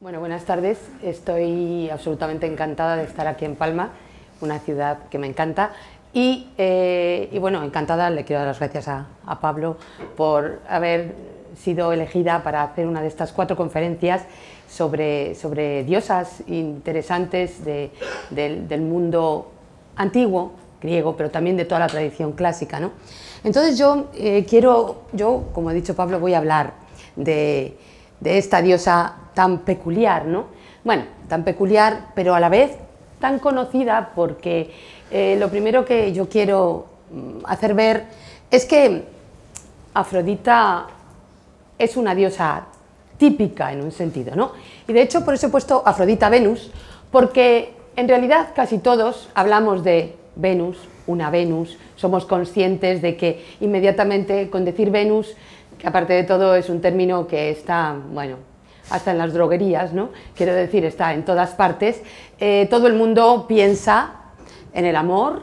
Bueno, buenas tardes. Estoy absolutamente encantada de estar aquí en Palma, una ciudad que me encanta. Y, eh, y bueno, encantada, le quiero dar las gracias a, Pablo por haber sido elegida para hacer una de estas cuatro conferencias sobre, sobre diosas interesantes de, del, del mundo antiguo, griego, pero también de toda la tradición clásica. ¿no? Entonces yo eh, quiero, yo, como ha dicho Pablo, voy a hablar de, de esta diosa tan peculiar, ¿no? Bueno, tan peculiar, pero a la vez tan conocida porque eh, lo primero que yo quiero mm, hacer ver es que Afrodita es una diosa típica en un sentido, ¿no? Y de hecho por eso he puesto Afrodita Venus, porque en realidad casi todos hablamos de Venus, una Venus, somos conscientes de que inmediatamente con decir Venus, que aparte de todo es un término que está, bueno, hasta en las droguerías, ¿no? quiero decir, está en todas partes, eh, todo el mundo piensa en el amor,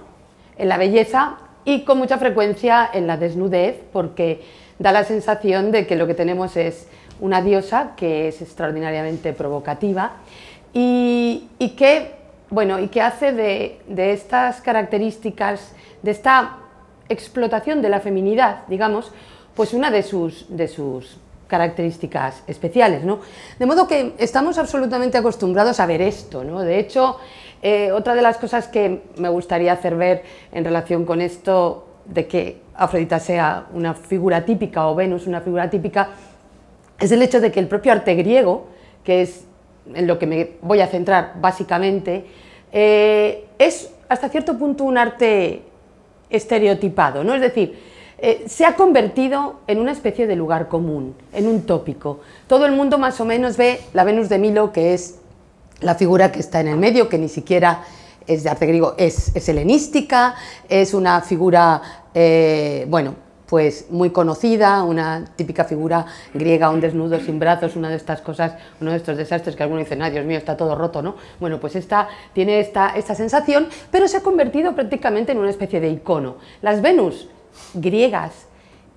en la belleza y con mucha frecuencia en la desnudez, porque da la sensación de que lo que tenemos es una diosa que es extraordinariamente provocativa y, y que, bueno, y que hace de, de estas características, de esta explotación de la feminidad, digamos, pues una de sus, de sus características especiales. ¿no? De modo que estamos absolutamente acostumbrados a ver esto. ¿no? De hecho, eh, otra de las cosas que me gustaría hacer ver en relación con esto de que Afrodita sea una figura típica o Venus una figura típica, es el hecho de que el propio arte griego, que es en lo que me voy a centrar básicamente, eh, es hasta cierto punto un arte estereotipado, ¿no? Es decir, eh, se ha convertido en una especie de lugar común, en un tópico. Todo el mundo más o menos ve la Venus de Milo, que es la figura que está en el medio, que ni siquiera es de arte griego, es, helenística, es una figura, eh, bueno, pues muy conocida, una típica figura griega, un desnudo sin brazos, una de estas cosas, uno de estos desastres que algunos dicen, ay Dios mío, está todo roto, ¿no? Bueno, pues esta tiene esta, esta sensación, pero se ha convertido prácticamente en una especie de icono. Las Venus griegas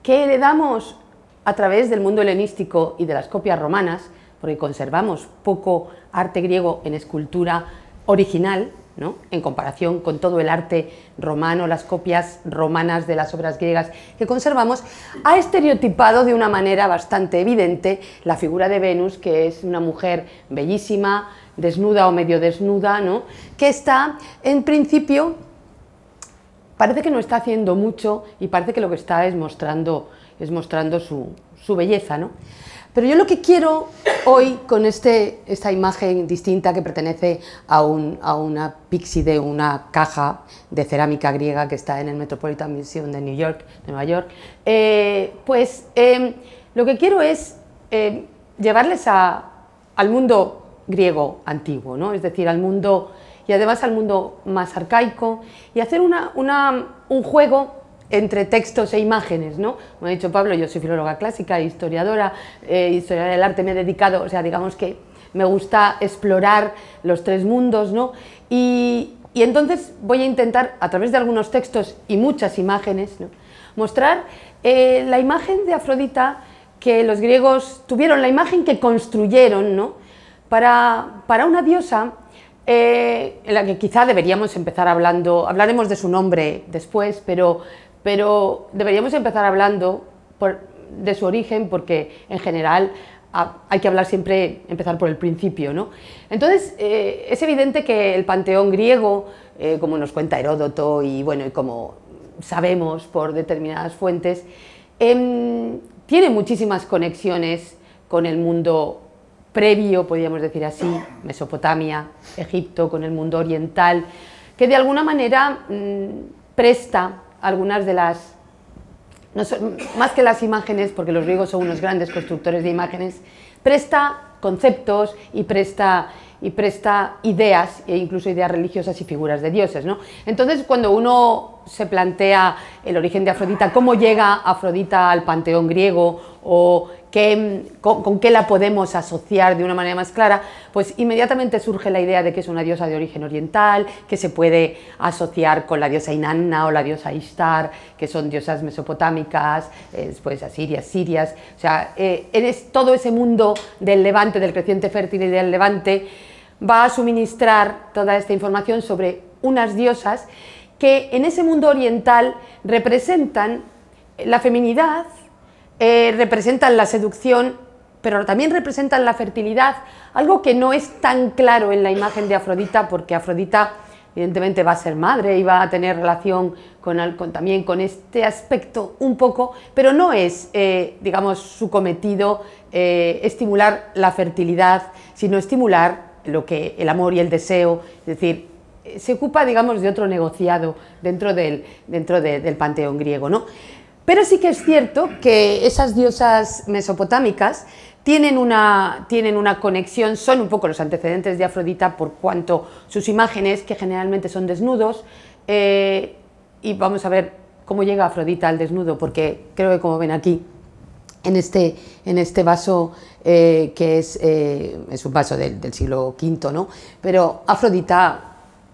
que heredamos a través del mundo helenístico y de las copias romanas, porque conservamos poco arte griego en escultura original, ¿no? en comparación con todo el arte romano, las copias romanas de las obras griegas que conservamos, ha estereotipado de una manera bastante evidente la figura de Venus, que es una mujer bellísima, desnuda o medio desnuda, ¿no? que está en principio parece que no está haciendo mucho y parece que lo que está es mostrando, es mostrando su, su belleza. ¿no? Pero yo lo que quiero hoy con este, esta imagen distinta que pertenece a, un, a una pixie de una caja de cerámica griega que está en el Metropolitan Museum de New York, de Nueva York, eh, pues eh, lo que quiero es eh, llevarles al mundo griego antiguo, ¿no? es decir, al mundo y además al mundo más arcaico y hacer una, un juego entre textos e imágenes, ¿no? Como ha dicho Pablo, yo soy filóloga clásica, historiadora, eh, historiadora del arte me he dedicado, o sea, digamos que me gusta explorar los tres mundos, ¿no? Y, y entonces voy a intentar, a través de algunos textos y muchas imágenes, mostrar eh, la imagen de Afrodita que los griegos tuvieron, la imagen que construyeron, ¿no? Para, para una diosa eh, en la que quizá deberíamos empezar hablando, hablaremos de su nombre después, pero, pero deberíamos empezar hablando de su origen porque en general hay que hablar siempre, empezar por el principio. ¿no? Entonces, eh, es evidente que el panteón griego, eh, como nos cuenta Heródoto y, bueno, y como sabemos por determinadas fuentes, eh, tiene muchísimas conexiones con el mundo previo, podríamos decir así, Mesopotamia, Egipto, con el mundo oriental, que de alguna manera mmm, presta algunas de las, más que las imágenes, porque los griegos son unos grandes constructores de imágenes, presta conceptos y presta, y presta ideas, e incluso ideas religiosas y figuras de dioses. ¿no? Entonces, cuando uno se plantea el origen de Afrodita, cómo llega Afrodita al panteón griego, o con, qué la podemos asociar de una manera más clara, pues inmediatamente surge la idea de que es una diosa de origen oriental, que se puede asociar con la diosa Inanna o la diosa Ishtar, que son diosas mesopotámicas, después asirias, sirias, o sea, eh, todo ese mundo del levante, del creciente fértil y del levante, va a suministrar toda esta información sobre unas diosas que en ese mundo oriental representan la feminidad, eh, representan la seducción, pero también representan la fertilidad, algo que no es tan claro en la imagen de Afrodita, porque Afrodita evidentemente va a ser madre y va a tener relación con, también con este aspecto un poco, pero no es, eh, digamos, su cometido eh, estimular la fertilidad, sino estimular lo que el amor y el deseo, es decir, se ocupa, digamos, de otro negociado dentro del, dentro del panteón griego, ¿no? Pero sí que es cierto que esas diosas mesopotámicas tienen una, tienen una conexión, son un poco los antecedentes de Afrodita por cuanto sus imágenes, que generalmente son desnudos, eh, y vamos a ver cómo llega Afrodita al desnudo, porque creo que como ven aquí, en este, en este vaso eh, que es, eh, es, un vaso del, del siglo V, ¿no? pero Afrodita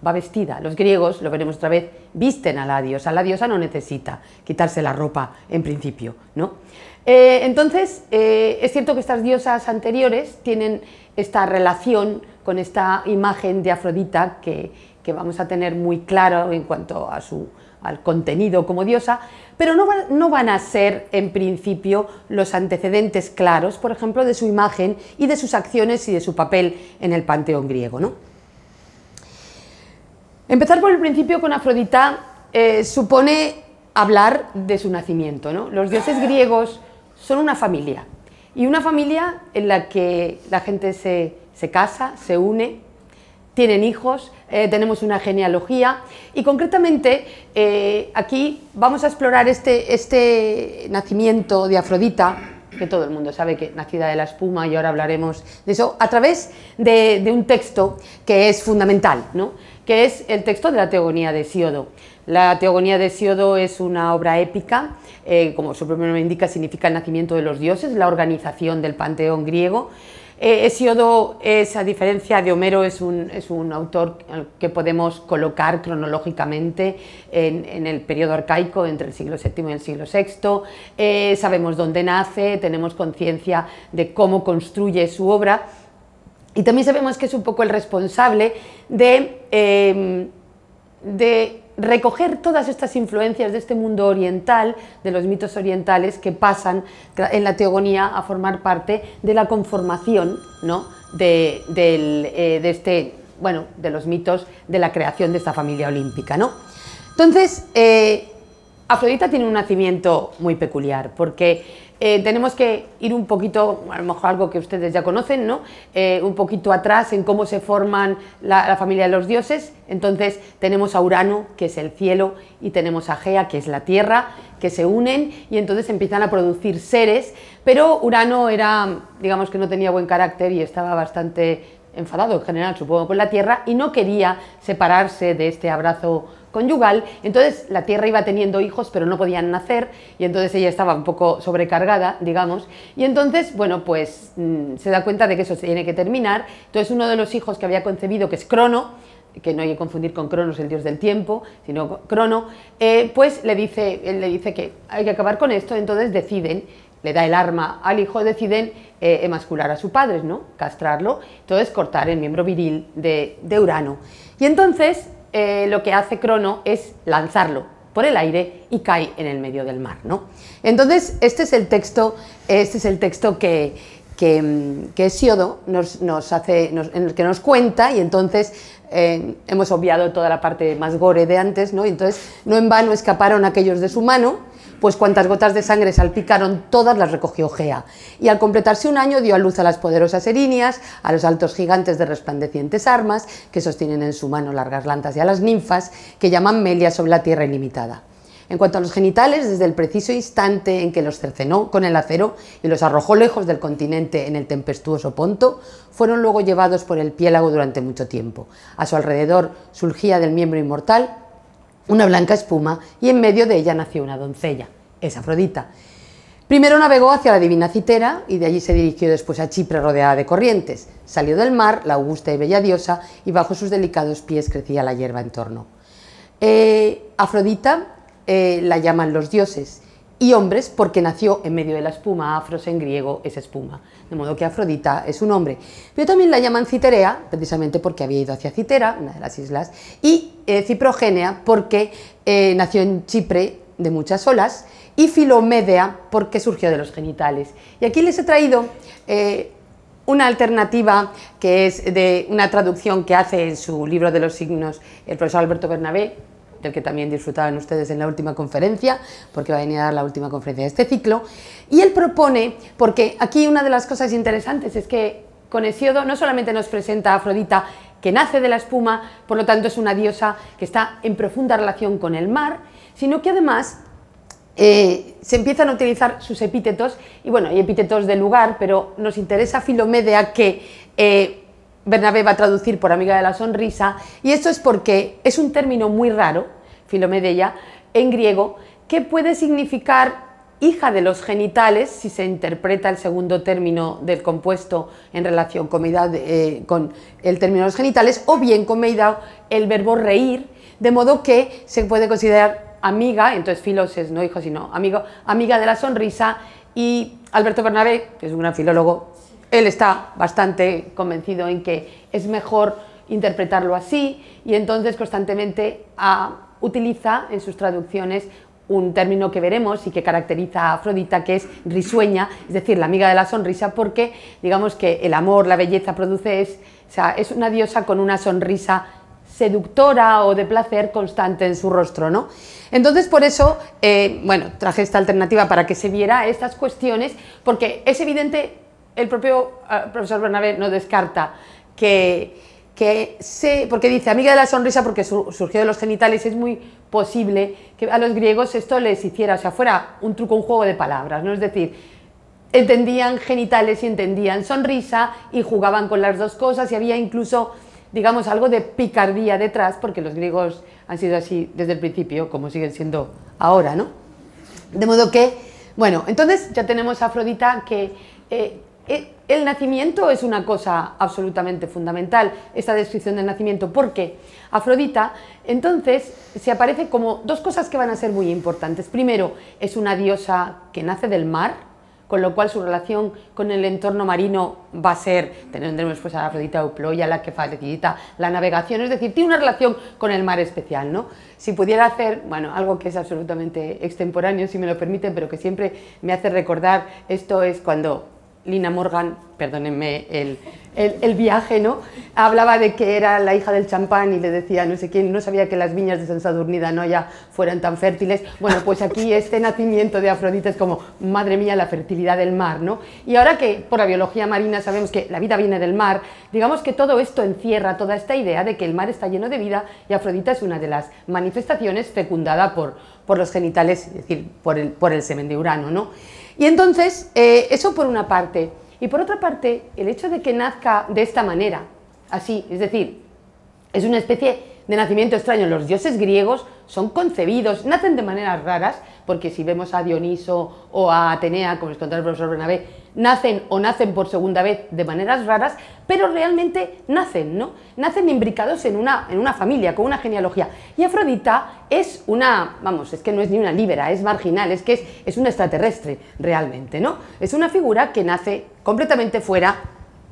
va vestida. Los griegos, lo veremos otra vez, visten a la diosa. La diosa no necesita quitarse la ropa en principio. ¿no? Eh, entonces, eh, es cierto que estas diosas anteriores tienen esta relación con esta imagen de Afrodita que, que vamos a tener muy claro en cuanto a su, al contenido como diosa, pero no, no, van a ser en principio los antecedentes claros, por ejemplo, de su imagen y de sus acciones y de su papel en el panteón griego. ¿no? Empezar por el principio con Afrodita eh, supone hablar de su nacimiento. ¿no? Los dioses griegos son una familia y una familia en la que la gente se, casa, se une, tienen hijos, eh, tenemos una genealogía y concretamente eh, aquí vamos a explorar este, este nacimiento de Afrodita que todo el mundo sabe que nacida de la espuma y ahora hablaremos de eso, a través de, de un texto que es fundamental, ¿no? Que es el texto de la Teogonía de Siodo. La Teogonía de Siodo es una obra épica, eh, como su propio nombre indica, significa el nacimiento de los dioses, la organización del panteón griego. Eh, a diferencia de Homero, es un, es un, autor que podemos colocar cronológicamente en, el periodo arcaico, entre el siglo VII y el siglo VI. Eh, sabemos dónde nace, tenemos conciencia de cómo construye su obra y también sabemos que es un poco el responsable de, em, de recoger todas estas influencias de este mundo oriental, de los mitos orientales que pasan en la teogonía a formar parte de la conformación ¿no? de, eh, de, este, bueno, de los mitos de la creación de esta familia olímpica. ¿no? Entonces, eh, Afrodita tiene un nacimiento muy peculiar porque eh, tenemos que ir un poquito, a lo mejor algo que ustedes ya conocen, ¿no? Eh, un poquito atrás en cómo se forman la, familia de los dioses. Entonces tenemos a Urano, que es el cielo, y tenemos a Gea, que es la tierra, que se unen y entonces empiezan a producir seres, pero Urano era, digamos que no tenía buen carácter y estaba bastante enfadado en general, supongo, con la Tierra y no quería separarse de este abrazo conyugal, entonces la Tierra iba teniendo hijos pero no podían nacer y entonces ella estaba un poco sobrecargada, digamos, y entonces, bueno, pues mm, se da cuenta de que eso se tiene que terminar, entonces uno de los hijos que había concebido, que es Crono, que no hay que confundir con Cronos, el dios del tiempo, sino Crono, eh, pues le dice, él le dice que hay que acabar con esto, entonces deciden, le da el arma al hijo, deciden eh, emascular a su padre, ¿no? castrarlo, entonces cortar el miembro viril de, de Urano. Y entonces eh, lo que hace Crono es lanzarlo por el aire y cae en el medio del mar. ¿no? Entonces, este es el texto, este es el texto que, que, mm, nos, nos hace, en el que nos cuenta y entonces eh, hemos obviado toda la parte más gore de antes, ¿no? Y entonces no en vano escaparon aquellos de su mano, pues cuantas gotas de sangre salpicaron, todas las recogió Gea. Y al completarse un año dio a luz a las poderosas erinias, a los altos gigantes de resplandecientes armas, que sostienen en su mano largas lanzas, y a las ninfas, que llaman Melia sobre la tierra ilimitada. En cuanto a los genitales, desde el preciso instante en que los cercenó con el acero y los arrojó lejos del continente en el tempestuoso Ponto, fueron luego llevados por el piélago durante mucho tiempo. A su alrededor surgía del miembro inmortal una blanca espuma y en medio de ella nació una doncella, es Afrodita. Primero navegó hacia la divina Citera y de allí se dirigió después a Chipre rodeada de corrientes. Salió del mar la augusta y bella diosa y bajo sus delicados pies crecía la hierba en torno. Eh, Afrodita eh, la llaman los dioses y hombres porque nació en medio de la espuma, afros en griego es espuma, de modo que Afrodita es un hombre. Pero también la llaman Citerea, precisamente porque había ido hacia Citera, una de las islas, y eh, Ciprogénea porque nació en Chipre de muchas olas, y Filomédea porque surgió de los genitales. Y aquí les he traído eh, una alternativa que es de una traducción que hace en su libro de los signos el profesor Alberto Bernabé, del que también disfrutaban ustedes en la última conferencia, porque va a venir a dar la última conferencia de este ciclo. Y él propone, porque aquí una de las cosas interesantes es que con Hesiodo no solamente nos presenta a Afrodita, que nace de la espuma, por lo tanto es una diosa que está en profunda relación con el mar, sino que además eh, se empiezan a utilizar sus epítetos, y bueno, hay epítetos de lugar, pero nos interesa Filomedea que eh, Bernabé va a traducir por amiga de la sonrisa, y esto es porque es un término muy raro, Filomedea, en griego, que puede significar hija de los genitales, si se interpreta el segundo término del compuesto en relación con, eh, con el término de los genitales, o bien con el verbo reír, de modo que se puede considerar amiga, entonces filos es no hijo, sino amigo, amiga de la sonrisa, y Alberto Bernabé, que es un gran filólogo, él está bastante convencido en que es mejor interpretarlo así y entonces constantemente ah, utiliza en sus traducciones un término que veremos y que caracteriza a Afrodita, que es risueña, es decir, la amiga de la sonrisa, porque digamos que el amor, la belleza produce, es, o sea, es una diosa con una sonrisa seductora o de placer constante en su rostro, ¿no? Entonces, por eso, eh, bueno, traje esta alternativa para que se viera estas cuestiones, porque es evidente el propio uh, profesor Bernabé no descarta que, que se, porque dice amiga de la sonrisa porque su, surgió de los genitales, es muy posible que a los griegos esto les hiciera, o sea, fuera un truco, un juego de palabras, ¿no? Es decir, entendían genitales y entendían sonrisa y jugaban con las dos cosas y había incluso, digamos, algo de picardía detrás, porque los griegos han sido así desde el principio, como siguen siendo ahora, ¿no? De modo que, bueno, entonces ya tenemos a Afrodita que eh, eh, el nacimiento es una cosa absolutamente fundamental, esta descripción del nacimiento, porque Afrodita entonces se aparece como dos cosas que van a ser muy importantes. Primero, es una diosa que nace del mar, con lo cual su relación con el entorno marino va a ser, tendremos pues a la Afrodita Euploya, la que facilita la navegación, es decir, tiene una relación con el mar especial, ¿no? Si pudiera hacer, bueno, algo que es absolutamente extemporáneo, si me lo permiten, pero que siempre me hace recordar, esto es cuando Lina Morgan, perdónenme el, el, viaje, ¿no? Hablaba de que era la hija del champán y le decía, no sé quién, no sabía que las viñas de San Sadurnida no ya fueran tan fértiles. Bueno, pues aquí este nacimiento de Afrodita es como, madre mía, la fertilidad del mar, ¿no? Y ahora que por la biología marina sabemos que la vida viene del mar, digamos que todo esto encierra toda esta idea de que el mar está lleno de vida y Afrodita es una de las manifestaciones fecundada por, por los genitales, es decir, por el, por el semen de Urano, ¿no? Y entonces, eh, eso por una parte. Y por otra parte, el hecho de que nazca de esta manera, así, es decir, es una especie de nacimiento extraño. Los dioses griegos son concebidos, nacen de maneras raras, porque si vemos a Dioniso o a Atenea, como les contó el profesor Bernabé, nacen o nacen por segunda vez de maneras raras, pero realmente nacen, ¿no? Nacen imbricados en una, en una familia, con una genealogía. Y Afrodita es una, vamos, es que no es ni una líbera, es marginal, es que es, es una extraterrestre realmente, ¿no? Es una figura que nace completamente fuera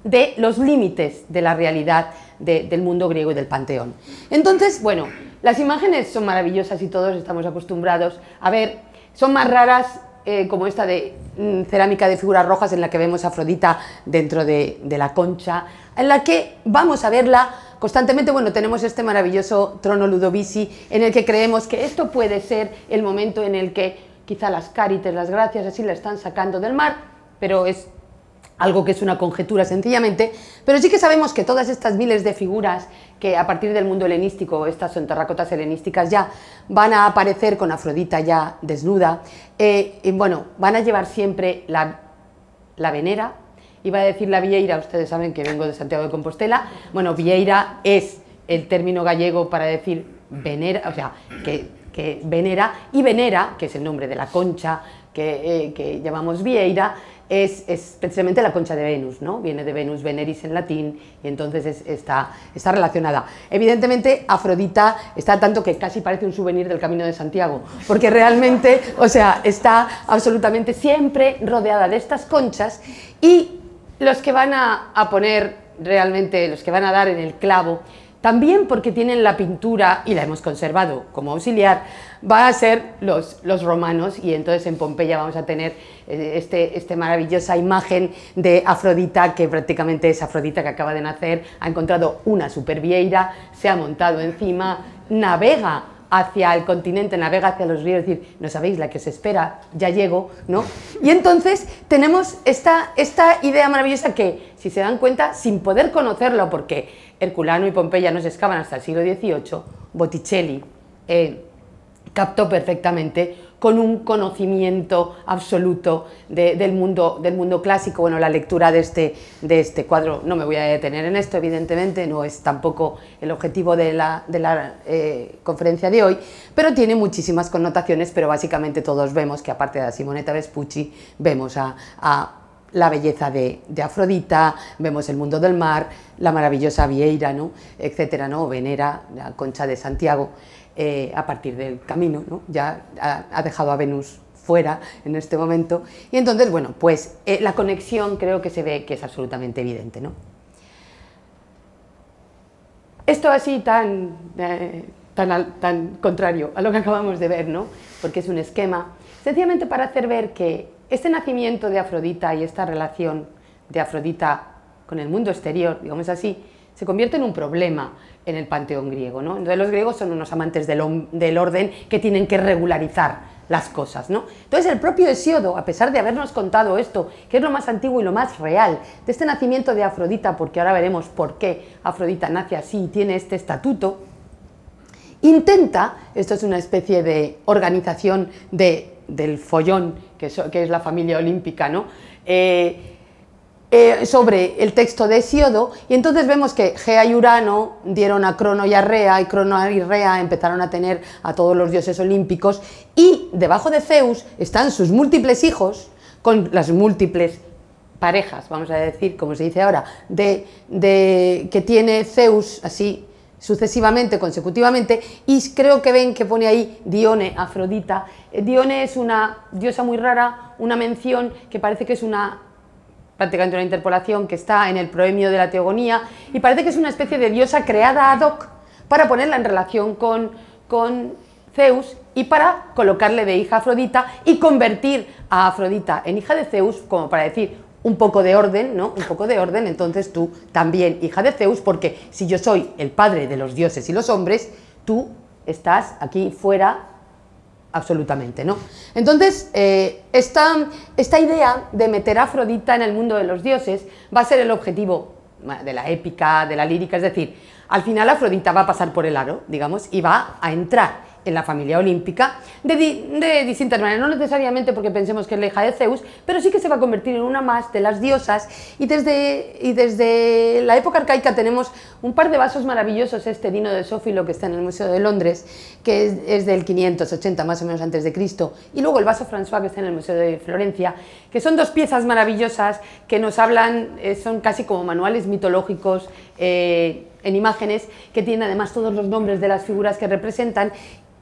de los límites de la realidad del mundo griego y del panteón. Entonces, bueno, las imágenes son maravillosas y todos estamos acostumbrados a ver, son más raras eh, como esta de mm, cerámica de figuras rojas en la que vemos a Afrodita dentro de, la concha, en la que vamos a verla constantemente. Bueno, tenemos este maravilloso trono Ludovici en el que creemos que esto puede ser el momento en el que quizá las cárites, las gracias, así la están sacando del mar, pero es algo que es una conjetura sencillamente, pero sí que sabemos que todas estas miles de figuras que a partir del mundo helenístico, estas son terracotas helenísticas ya, van a aparecer con Afrodita ya desnuda, eh, bueno, van a llevar siempre la, la venera, iba a decir la vieira, ustedes saben que vengo de Santiago de Compostela, bueno, vieira es el término gallego para decir venera, o sea, que, venera, y venera, que es el nombre de la concha, que, que llamamos Vieira, es, precisamente la concha de Venus, ¿no? Viene de Venus Veneris en latín y entonces está, está relacionada. Evidentemente, Afrodita está tanto que casi parece un souvenir del Camino de Santiago, porque realmente, o sea, está absolutamente siempre rodeada de estas conchas y los que van a, a poner realmente, los que van a dar en el clavo, también porque tienen la pintura, y la hemos conservado como auxiliar, va a ser los, los romanos, y entonces en Pompeya vamos a tener eh, este, este maravillosa imagen de Afrodita, que prácticamente es Afrodita que acaba de nacer, ha encontrado una supervieira, se ha montado encima, navega hacia el continente, navega hacia los ríos, es decir, no sabéis la que se espera, ya llego, ¿no? Y entonces tenemos esta, esta idea maravillosa que, si se dan cuenta, sin poder conocerlo, porque Herculano y Pompeya no se excavan hasta el siglo XVIII, Botticelli eh, captó perfectamente con un conocimiento absoluto del, mundo, clásico. Bueno, la lectura de este, de este cuadro, no me voy a detener en esto, evidentemente, no es tampoco el objetivo de la, la eh, conferencia de hoy, pero tiene muchísimas connotaciones, pero básicamente todos vemos que aparte de a Simonetta Vespucci, vemos a, la belleza de, Afrodita, vemos el mundo del mar, la maravillosa Vieira, ¿no? etcétera, ¿no? Venera, la concha de Santiago. Eh, a partir del camino, ya ha, dejado a Venus fuera en este momento. Y entonces, bueno, pues eh, la conexión creo que se ve que es absolutamente evidente. ¿no? Esto así tan, eh, tan, tan contrario a lo que acabamos de ver, ¿no? porque es un esquema, sencillamente para hacer ver que este nacimiento de Afrodita y esta relación de Afrodita con el mundo exterior, digamos así, se convierte en un problema en el panteón griego. ¿no? Entonces los griegos son unos amantes del, del, orden que tienen que regularizar las cosas. ¿no? Entonces el propio Hesiodo, a pesar de habernos contado esto, que es lo más antiguo y lo más real, de este nacimiento de Afrodita, porque ahora veremos por qué Afrodita nace así y tiene este estatuto, intenta, esto es una especie de organización de, del follón, que es, la familia olímpica, ¿no? Eh, eh, sobre el texto de Hesiodo, y entonces vemos que Gea y Urano dieron a Crono y a Rea, y Crono y Rea empezaron a tener a todos los dioses olímpicos, y debajo de Zeus están sus múltiples hijos, con las múltiples parejas, vamos a decir, como se dice ahora, de, de que tiene Zeus así sucesivamente, consecutivamente, y creo que ven que pone ahí Dione, Afrodita. Eh, Dione es una diosa muy rara, una mención que parece que es una prácticamente una interpolación que está en el proemio de la teogonía y parece que es una especie de diosa creada ad hoc para ponerla en relación con, con Zeus y para colocarle de hija a Afrodita y convertir a Afrodita en hija de Zeus, como para decir un poco de orden, ¿no? Un poco de orden, entonces tú también hija de Zeus, porque si yo soy el padre de los dioses y los hombres, tú estás aquí fuera absolutamente, ¿no? Entonces, eh, esta, esta, idea de meter a Afrodita en el mundo de los dioses va a ser el objetivo de la épica, de la lírica, es decir, al final Afrodita va a pasar por el aro, digamos, y va a entrar en la familia olímpica de, distintas maneras, no necesariamente porque pensemos que es la hija de Zeus, pero sí que se va a convertir en una más de las diosas. Y desde, y desde la época arcaica tenemos un par de vasos maravillosos, este Dino de Sófilo que está en el Museo de Londres, que es, es, del 580 más o menos antes de Cristo, y luego el vaso François que está en el Museo de Florencia, que son dos piezas maravillosas que nos hablan, eh, son casi como manuales mitológicos, eh, en imágenes que tienen además todos los nombres de las figuras que representan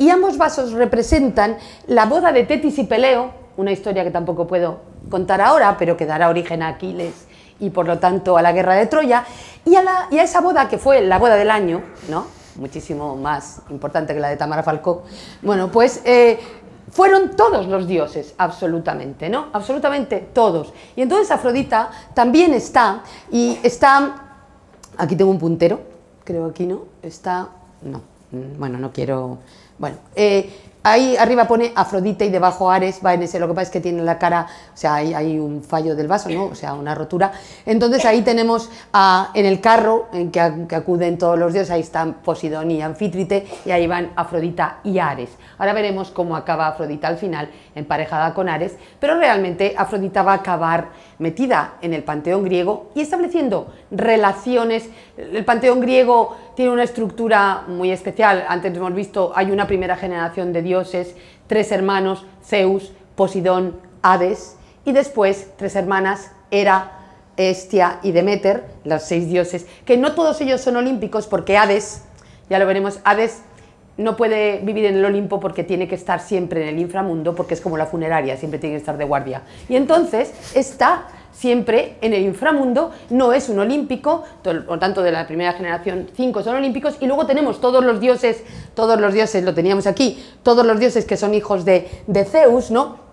y ambos vasos representan la boda de Tetis y Peleo, una historia que tampoco puedo contar ahora, pero que dará origen a Aquiles y por lo tanto a la guerra de Troya, y a, esa boda que fue la boda del año, ¿no? muchísimo más importante que la de Tamara Falcó, bueno, pues eh, fueron todos los dioses, absolutamente, ¿no? Absolutamente todos. Y entonces Afrodita también está, y está, aquí tengo un puntero, creo aquí, ¿no? Está, no, bueno, no quiero bueno, eh, ahí arriba pone Afrodita y debajo Ares va en ese, lo que pasa es que tiene la cara, o sea, hay, un fallo del vaso, ¿no? O sea, una rotura. Entonces ahí tenemos en el carro en que, acuden todos los dioses, ahí están Posidón y Anfítrite y ahí van Afrodita y Ares. Ahora veremos cómo acaba Afrodita al final, emparejada con Ares, pero realmente Afrodita va a acabar metida en el panteón griego y estableciendo relaciones. El panteón griego tiene una estructura muy especial. Antes hemos visto, hay una primera generación de dioses, tres hermanos, Zeus, Posidón, Hades, y después tres hermanas, Hera, Estia y Demeter, los seis dioses, que no todos ellos son olímpicos porque Hades, ya lo veremos, Hades no puede vivir en el Olimpo porque tiene que estar siempre en el inframundo, porque es como la funeraria, siempre tiene que estar de guardia. Y entonces está siempre en el inframundo, no es un olímpico, por tanto de la primera generación cinco son olímpicos, y luego tenemos todos los dioses, todos los dioses, lo teníamos aquí, todos los dioses que son hijos de, de Zeus, ¿no?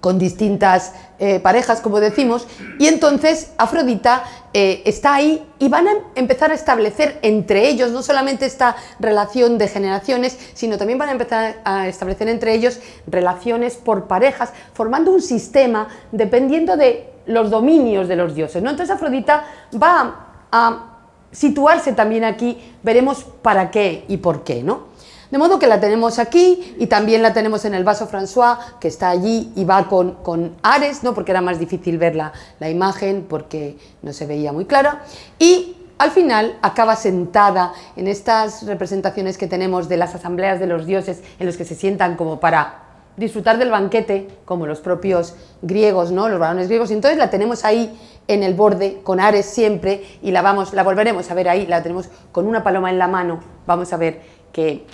con distintas eh, parejas, como decimos, y entonces Afrodita eh, está ahí y van a empezar a establecer entre ellos no solamente esta relación de generaciones, sino también van a empezar a establecer entre ellos relaciones por parejas, formando un sistema dependiendo de los dominios de los dioses. ¿no? Entonces Afrodita va a situarse también aquí, veremos para qué y por qué. ¿no? De modo que la tenemos aquí y también la tenemos en el vaso François, que está allí y va con, con Ares, ¿no? porque era más difícil ver la, la imagen porque no se veía muy clara. Y al final acaba sentada en estas representaciones que tenemos de las asambleas de los dioses en los que se sientan como para disfrutar del banquete, como los propios griegos, ¿no? los varones griegos, y entonces la tenemos ahí en el borde, con Ares siempre, y la, vamos, la volveremos a ver ahí, la tenemos con una paloma en la mano, vamos a ver que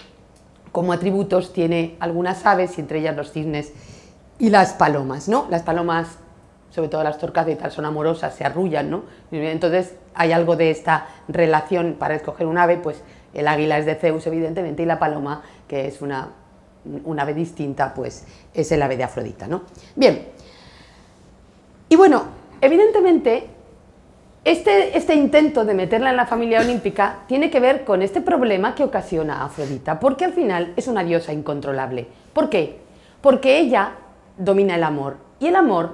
como atributos tiene algunas aves, y entre ellas los cisnes y las palomas, ¿no? Las palomas, sobre todo las torcas son amorosas, se arrullan, ¿no? Entonces hay algo de esta relación para escoger un ave, pues el águila es de Zeus, evidentemente, y la paloma, que es una, un ave distinta, pues es el ave de Afrodita, ¿no? Bien. Y bueno, evidentemente este, este, intento de meterla en la familia olímpica tiene que ver con este problema que ocasiona Afrodita, porque al final es una diosa incontrolable. ¿Por qué? Porque ella domina el amor y el amor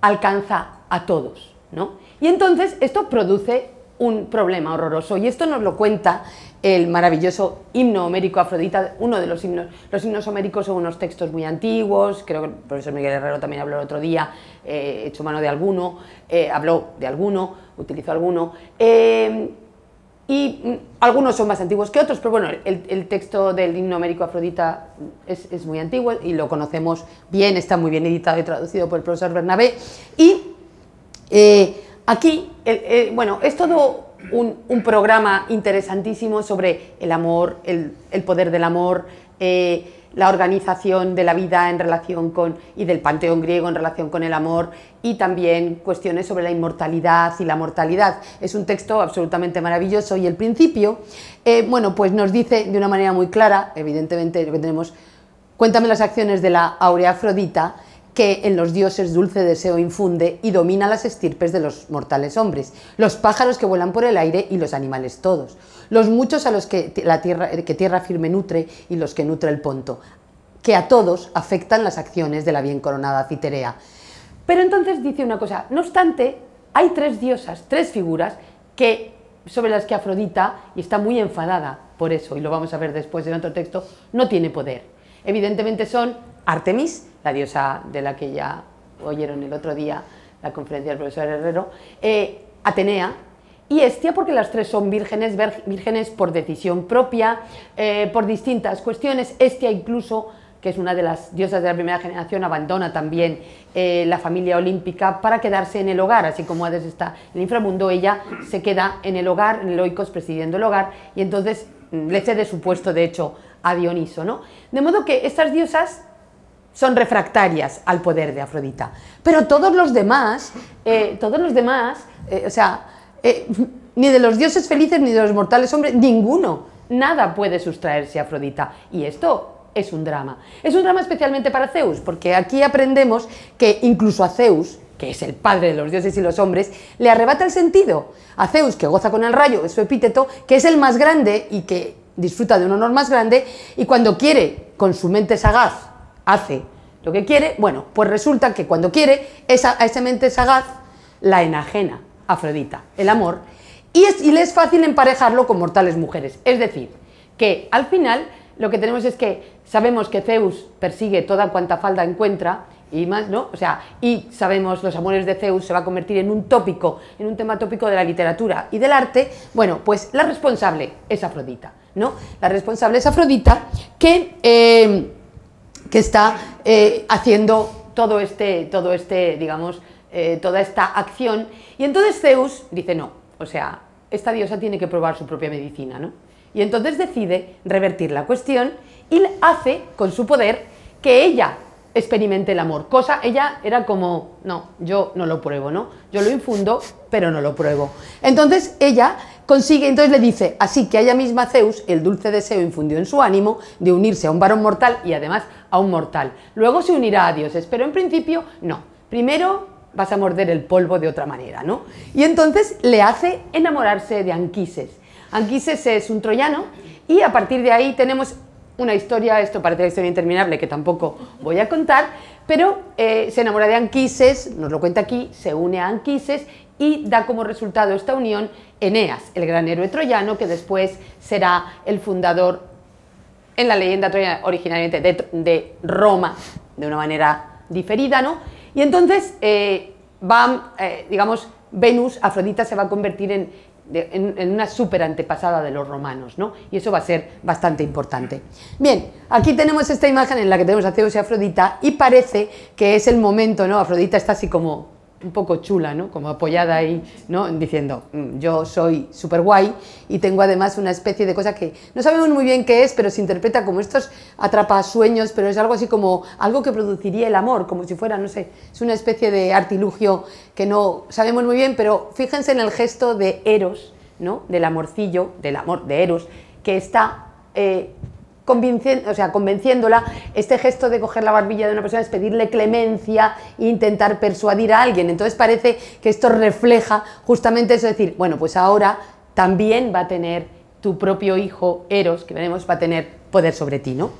alcanza a todos, ¿no? Y entonces esto produce un problema horroroso y esto nos lo cuenta el maravilloso himno homérico Afrodita, uno de los himnos, los himnos homéricos son unos textos muy antiguos, creo que el profesor Miguel Herrero también habló el otro día, eh, hecho mano de alguno, eh, habló de alguno, utilizó alguno, eh, y mm, algunos son más antiguos que otros, pero bueno, el, texto del himno homérico Afrodita es, es, muy antiguo y lo conocemos bien, está muy bien editado y traducido por el profesor Bernabé, y aquí, bueno, es todo un, programa interesantísimo sobre el amor, el, poder del amor, eh, la organización de la vida en relación con, y del panteón griego en relación con el amor, y también cuestiones sobre la inmortalidad y la mortalidad. Es un texto absolutamente maravilloso y el principio, eh, bueno, pues nos dice de una manera muy clara, evidentemente tenemos, cuéntame las acciones de la Aurea Afrodita, que en los dioses dulce deseo infunde y domina las estirpes de los mortales hombres, los pájaros que vuelan por el aire y los animales todos, los muchos a los que, la tierra, que tierra firme nutre y los que nutre el ponto, que a todos afectan las acciones de la bien coronada Citerea. Pero entonces dice una cosa, no obstante, hay tres diosas, tres figuras que sobre las que Afrodita, y está muy enfadada por eso, y lo vamos a ver después en otro texto, no tiene poder. Evidentemente son Artemis, la diosa de la que ya oyeron el otro día la conferencia del profesor Herrero, eh, Atenea, y Estia porque las tres son vírgenes, vírgenes por decisión propia, eh, por distintas cuestiones. Estia incluso, que es una de las diosas de la primera generación, abandona también eh, la familia olímpica para quedarse en el hogar, así como Hades está en el inframundo, ella se queda en el hogar, en el Oikos presidiendo el hogar, y entonces mm, le cede su puesto, de hecho, a Dioniso. ¿no? De modo que estas diosas son refractarias al poder de Afrodita. Pero todos los demás, eh, todos los demás, eh, o sea, eh, ni de los dioses felices ni de los mortales hombres, ninguno, nada puede sustraerse a Afrodita. Y esto es un drama. Es un drama especialmente para Zeus, porque aquí aprendemos que incluso a Zeus, que es el padre de los dioses y los hombres, le arrebata el sentido. A Zeus, que goza con el rayo, es su epíteto, que es el más grande y que disfruta de un honor más grande, y cuando quiere, con su mente sagaz, hace lo que quiere, bueno, pues resulta que cuando quiere, esa, a esa mente sagaz la enajena, Afrodita, el amor, y, es, y le es fácil emparejarlo con mortales mujeres. Es decir, que al final lo que tenemos es que sabemos que Zeus persigue toda cuanta falda encuentra, y más, ¿no? O sea, y sabemos los amores de Zeus se va a convertir en un tópico, en un tema tópico de la literatura y del arte. Bueno, pues la responsable es Afrodita, ¿no? La responsable es Afrodita que... Eh, que está eh, haciendo todo este, todo este, digamos, eh, toda esta acción. Y entonces Zeus dice, no, o sea, esta diosa tiene que probar su propia medicina, ¿no? Y entonces decide revertir la cuestión y hace con su poder que ella experimente el amor. Cosa, ella era como, no, yo no lo pruebo, ¿no? Yo lo infundo, pero no lo pruebo. Entonces ella consigue, entonces le dice, así que ella misma Zeus, el dulce deseo infundió en su ánimo de unirse a un varón mortal y además a un mortal. Luego se unirá a dioses, pero en principio no. Primero vas a morder el polvo de otra manera, ¿no? Y entonces le hace enamorarse de Anquises. Anquises es un troyano y a partir de ahí tenemos una historia, esto parece una historia interminable que tampoco voy a contar, pero eh, se enamora de Anquises, nos lo cuenta aquí, se une a Anquises y da como resultado esta unión Eneas, el gran héroe troyano que después será el fundador en la leyenda troyana originalmente de, Roma, de una manera diferida, ¿no? Y entonces eh, eh, digamos, Venus, Afrodita se va a convertir en, en, una súper antepasada de los romanos, ¿no? Y eso va a ser bastante importante. Bien, aquí tenemos esta imagen en la que tenemos a Zeus y Afrodita y parece que es el momento, ¿no? Afrodita está así como un poco chula, ¿no? Como apoyada ahí, ¿no? Diciendo, mm, yo soy súper guay y tengo además una especie de cosa que no sabemos muy bien qué es, pero se interpreta como estos atrapasueños, pero es algo así como algo que produciría el amor, como si fuera, no sé, es una especie de artilugio que no sabemos muy bien, pero fíjense en el gesto de Eros, ¿no? Del amorcillo, del amor de Eros, que está eh, o sea, convenciéndola, este gesto de coger la barbilla de una persona es pedirle clemencia e intentar persuadir a alguien. Entonces parece que esto refleja justamente eso, decir, bueno, pues ahora también va a tener tu propio hijo Eros, que veremos, va a tener poder sobre ti, ¿no?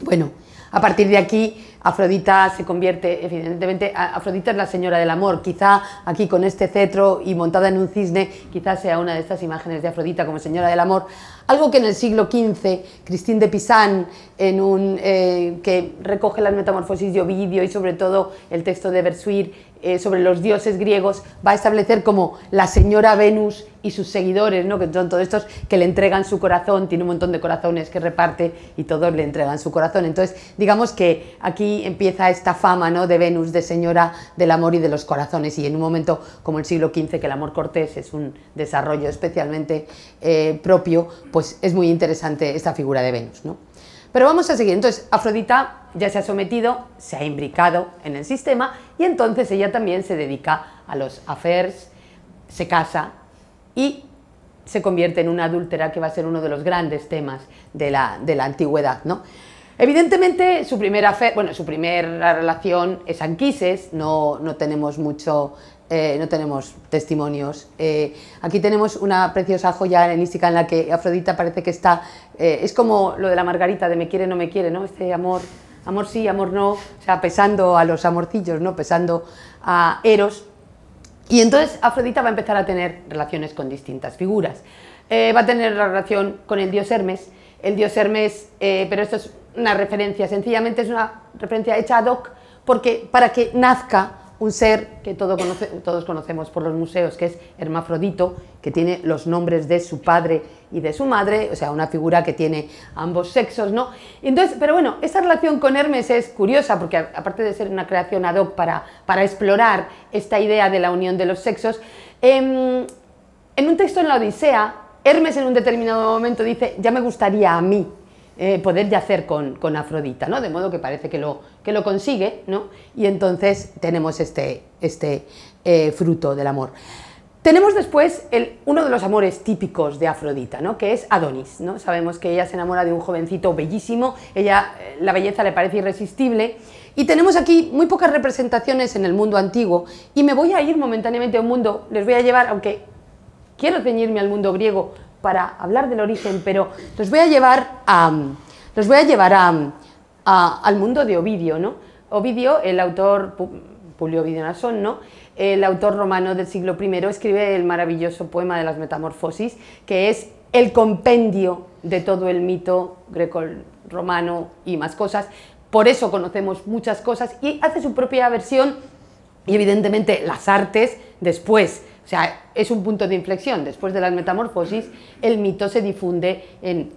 Bueno, a partir de aquí Afrodita se convierte, evidentemente, Afrodita es la señora del amor, quizá aquí con este cetro y montada en un cisne, quizá sea una de estas imágenes de Afrodita como señora del amor, algo que en el siglo XV, Christine de Pisan, en un, eh, que recoge las metamorfosis de Ovidio y sobre todo el texto de Bersuir eh, sobre los dioses griegos, va a establecer como la señora Venus y sus seguidores, ¿no? que son todos estos que le entregan su corazón, tiene un montón de corazones que reparte y todos le entregan su corazón. Entonces, digamos que aquí empieza esta fama ¿no? de Venus, de señora del amor y de los corazones, y en un momento como el siglo XV, que el amor cortés es un desarrollo especialmente eh, propio, pues es muy interesante esta figura de Venus. ¿no? Pero vamos a seguir. Entonces, Afrodita ya se ha sometido, se ha imbricado en el sistema y entonces ella también se dedica a los affairs, se casa y se convierte en una adúltera que va a ser uno de los grandes temas de la, de la antigüedad. ¿no? Evidentemente, su primera, bueno, su primera relación es Anquises, no, no tenemos mucho eh, no tenemos testimonios. Eh, aquí tenemos una preciosa joya helenística en la que Afrodita parece que está, eh, es como lo de la margarita de me quiere, no me quiere, ¿no? Este amor, amor sí, amor no, o sea, pesando a los amorcillos, ¿no? Pesando a Eros. Y entonces Afrodita va a empezar a tener relaciones con distintas figuras. va a tener la relación con el dios Hermes, el dios Hermes, pero esto es una referencia, sencillamente es una referencia hecha ad hoc, porque para que nazca un ser que todos conocemos por los museos, que es Hermafrodito, que tiene los nombres de su padre y de su madre, o sea, una figura que tiene ambos sexos, ¿no? Entonces, pero bueno, esta relación con Hermes es curiosa, porque aparte de ser una creación ad hoc para, para explorar esta idea de la unión de los sexos, em, en un texto en la Odisea, Hermes en un determinado momento dice, ya me gustaría a mí eh, poder yacer con, con, Afrodita, ¿no? De modo que parece que lo, que lo consigue, ¿no? Y entonces tenemos este, este eh, fruto del amor. Tenemos después el, uno de los amores típicos de Afrodita, ¿no? que es Adonis. ¿no? Sabemos que ella se enamora de un jovencito bellísimo, ella, eh, la belleza le parece irresistible, y tenemos aquí muy pocas representaciones en el mundo antiguo, y me voy a ir momentáneamente a un mundo, les voy a llevar, aunque quiero ceñirme al mundo griego, para hablar del origen, pero los voy a llevar, a, los voy a llevar a, al mundo de Ovidio. ¿no? Ovidio, el autor, Publio Ovidio Nasón, ¿no? el autor romano del siglo I, escribe el maravilloso poema de las Metamorfosis, que es el compendio de todo el mito greco-romano y más cosas. Por eso conocemos muchas cosas y hace su propia versión y evidentemente las artes después o sea, es un punto de inflexión. Después de las metamorfosis, el mito se difunde en,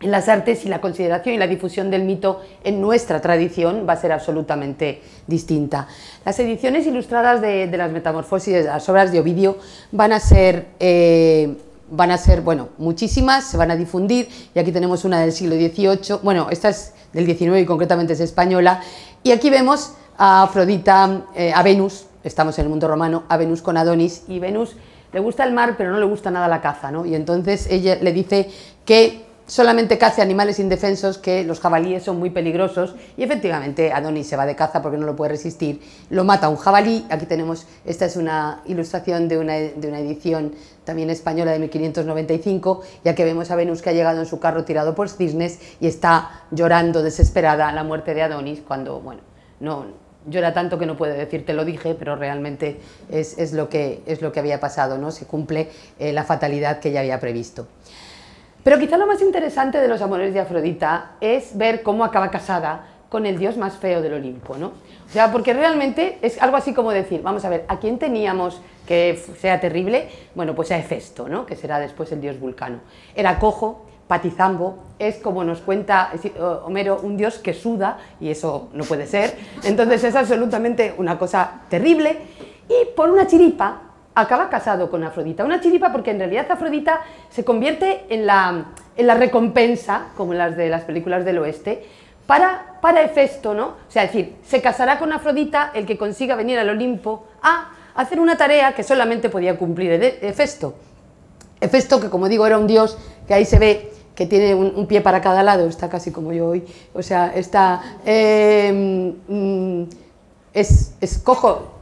las artes y la consideración y la difusión del mito en nuestra tradición va a ser absolutamente distinta. Las ediciones ilustradas de, las metamorfosis, de las obras de Ovidio, van a ser... Eh, van a ser, bueno, muchísimas, se van a difundir, y aquí tenemos una del siglo XVIII, bueno, esta es del XIX y concretamente es española, y aquí vemos a Afrodita, eh, a Venus, estamos en el mundo romano, a Venus con Adonis, y Venus le gusta el mar, pero no le gusta nada la caza, ¿no? Y entonces ella le dice que solamente caza animales indefensos, que los jabalíes son muy peligrosos, y efectivamente Adonis se va de caza porque no lo puede resistir, lo mata un jabalí, aquí tenemos, esta es una ilustración de una, de una edición también española de 1595, ya que vemos a Venus que ha llegado en su carro tirado por cisnes y está llorando desesperada la muerte de Adonis, cuando, bueno, no, llora tanto que no puede decir te lo dije, pero realmente es, lo, que, es lo que había pasado, ¿no? se cumple eh, la fatalidad que ella había previsto. Pero quizá lo más interesante de los amores de Afrodita es ver cómo acaba casada con el dios más feo del Olimpo, ¿no? O sea, porque realmente es algo así como decir, vamos a ver, ¿a quién teníamos que sea terrible? Bueno, pues a Hefesto, ¿no? Que será después el dios vulcano. Era cojo, patizambo, es como nos cuenta Homero, un dios que suda, y eso no puede ser. Entonces es absolutamente una cosa terrible. Y por una chiripa, acaba casado con Afrodita. Una chiripa porque en realidad Afrodita se convierte en la, en la recompensa, como las de las películas del oeste, para, para Hefesto, ¿no? O sea, es decir, se casará con Afrodita el que consiga venir al Olimpo a hacer una tarea que solamente podía cumplir Hefesto. Hefesto, que como digo, era un dios que ahí se ve que tiene un, pie para cada lado, está casi como yo hoy, o sea, está... Eh, mm, es, es cojo,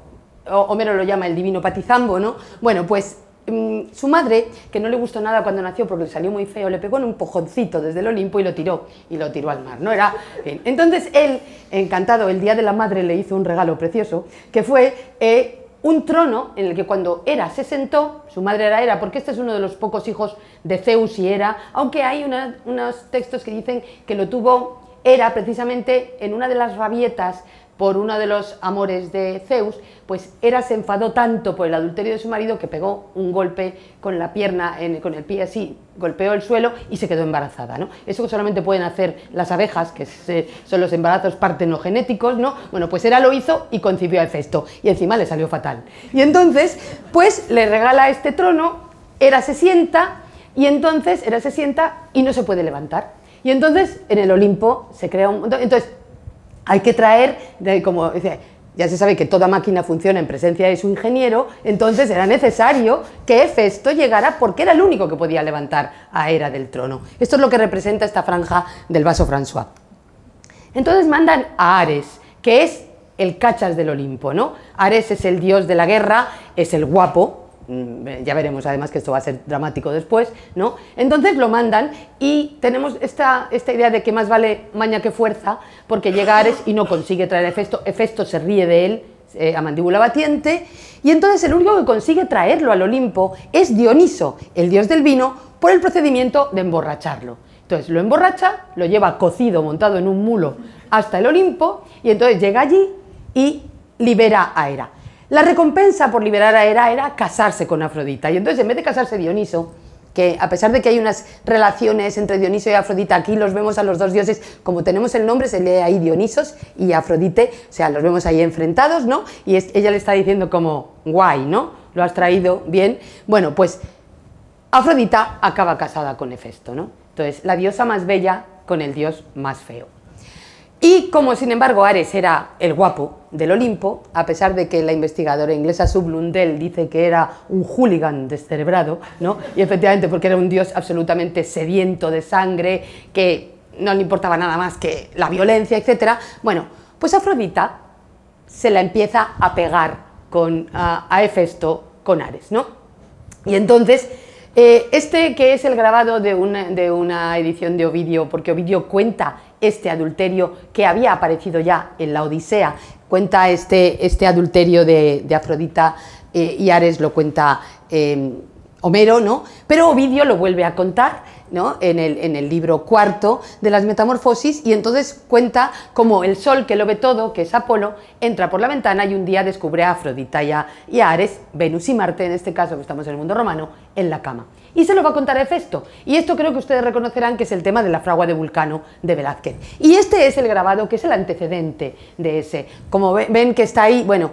Homero lo llama el divino patizambo, ¿no? Bueno, pues mm, su madre, que no le gustó nada cuando nació porque le salió muy feo, le pegó en un pojoncito desde el Olimpo y lo tiró, y lo tiró al mar, ¿no? Era Entonces él, encantado, el día de la madre le hizo un regalo precioso, que fue eh, un trono en el que cuando Hera se sentó, su madre era Hera, porque este es uno de los pocos hijos de Zeus y Hera, aunque hay unos textos que dicen que lo tuvo Hera precisamente en una de las rabietas por uno de los amores de Zeus, pues Hera se enfadó tanto por el adulterio de su marido que pegó un golpe con la pierna, con el pie así, golpeó el suelo y se quedó embarazada. ¿no? Eso solamente pueden hacer las abejas, que son los embarazos partenogenéticos, ¿no? Bueno, pues Hera lo hizo y concibió a Hefesto y encima le salió fatal. Y entonces, pues le regala este trono, Hera se sienta y entonces Hera se sienta y no se puede levantar. Y entonces en el Olimpo se crea un... Entonces hay que traer, como dice, ya se sabe que toda máquina funciona en presencia de su ingeniero, entonces era necesario que Hefesto llegara porque era el único que podía levantar a Hera del trono. Esto es lo que representa esta franja del vaso François. Entonces mandan a Ares, que es el cachas del Olimpo, ¿no? Ares es el dios de la guerra, es el guapo, ya veremos además que esto va a ser dramático después, ¿no? Entonces lo mandan y tenemos esta, esta idea de que más vale maña que fuerza, porque llega Ares y no consigue traer a Hefesto, Hefesto se ríe de él eh, a mandíbula batiente, y entonces el único que consigue traerlo al Olimpo es Dioniso, el dios del vino, por el procedimiento de emborracharlo. Entonces lo emborracha, lo lleva cocido, montado en un mulo, hasta el Olimpo, y entonces llega allí y libera a Hera. La recompensa por liberar a Hera era casarse con Afrodita. Y entonces, en vez de casarse Dioniso, que a pesar de que hay unas relaciones entre Dioniso y Afrodita, aquí los vemos a los dos dioses, como tenemos el nombre, se lee ahí Dionisos y Afrodite, o sea, los vemos ahí enfrentados, ¿no? Y ella le está diciendo como, guay, ¿no? Lo has traído bien. Bueno, pues Afrodita acaba casada con Hefesto, ¿no? Entonces, la diosa más bella con el dios más feo. Y como sin embargo Ares era el guapo del Olimpo, a pesar de que la investigadora inglesa Sublundell dice que era un hooligan descerebrado, ¿no? y efectivamente porque era un dios absolutamente sediento de sangre, que no le importaba nada más que la violencia, etc., bueno, pues Afrodita se la empieza a pegar con, a, a Hefesto con Ares, ¿no? Y entonces eh, este que es el grabado de una, edición de Ovidio, porque Ovidio cuenta este adulterio que había aparecido ya en la Odisea, cuenta este, este adulterio de, Afrodita eh, y Ares, lo cuenta eh, Homero, ¿no? Pero Ovidio lo vuelve a contar en, el, libro cuarto de las Metamorfosis y entonces cuenta cómo el sol que lo ve todo, que es Apolo, entra por la ventana y un día descubre a Afrodita y a, Ares, Venus y Marte, en este caso que estamos en el mundo romano, en la cama. Y se lo va a contar a Hefesto. Y esto creo que ustedes reconocerán que es el tema de la fragua de Vulcano de Velázquez. Y este es el grabado que es el antecedente de ese. Como ven que está ahí, bueno,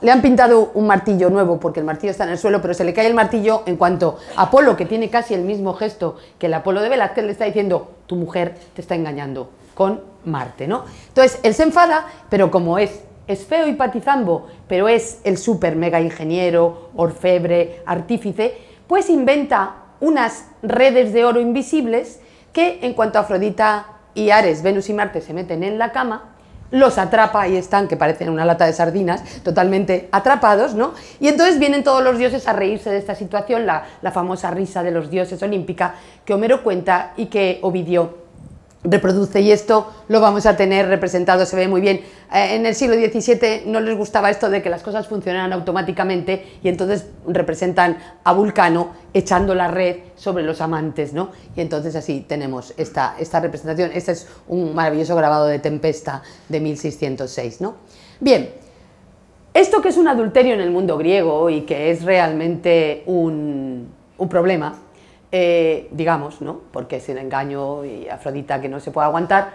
le han pintado un martillo nuevo porque el martillo está en el suelo, pero se le cae el martillo en cuanto Apolo, que tiene casi el mismo gesto que el Apolo de Velázquez, le está diciendo, tu mujer te está engañando con Marte, ¿no? Entonces, él se enfada, pero como es es feo y patizambo, pero es el súper mega ingeniero, orfebre, artífice, pues inventa unas redes de oro invisibles que en cuanto Afrodita y Ares, Venus y Marte se meten en la cama, los atrapa y están, que parecen una lata de sardinas, totalmente atrapados, ¿no? Y entonces vienen todos los dioses a reírse de esta situación, la, la famosa risa de los dioses olímpica que Homero cuenta y que Ovidio reproduce y esto lo vamos a tener representado, se ve muy bien. Eh, en el siglo XVII no les gustaba esto de que las cosas funcionaran automáticamente y entonces representan a Vulcano echando la red sobre los amantes, ¿no? Y entonces así tenemos esta, esta representación. Este es un maravilloso grabado de Tempesta de 1606, ¿no? Bien, esto que es un adulterio en el mundo griego y que es realmente un, un problema, eh, digamos, ¿no? porque es el engaño y Afrodita que no se puede aguantar,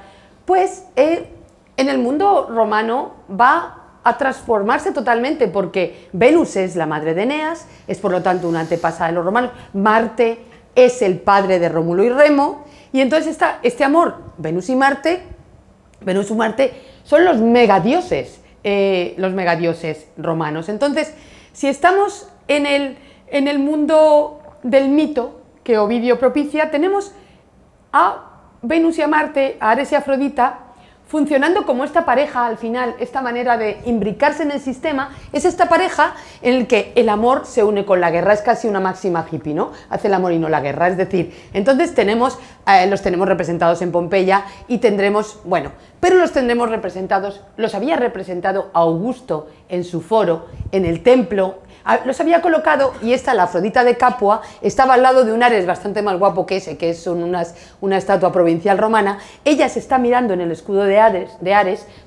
pues eh, en el mundo romano va a transformarse totalmente porque Venus es la madre de Eneas, es por lo tanto una antepasada de los romanos, Marte es el padre de Rómulo y Remo, y entonces está este amor, Venus y Marte, Venus y Marte son los megadioses, eh, los megadioses romanos. Entonces, si estamos en el, en el mundo del mito, que Ovidio propicia, tenemos a Venus y a Marte, a Ares y Afrodita, funcionando como esta pareja al final, esta manera de imbricarse en el sistema, es esta pareja en el que el amor se une con la guerra, es casi una máxima hippie, ¿no? Hace el amor y no la guerra, es decir, entonces tenemos, eh, los tenemos representados en Pompeya y tendremos, bueno, pero los tendremos representados, los había representado Augusto en su foro, en el templo, los había colocado y esta, la Afrodita de Capua, estaba al lado de un Ares bastante más guapo que ese, que es una estatua provincial romana. Ella se está mirando en el escudo de Ares, de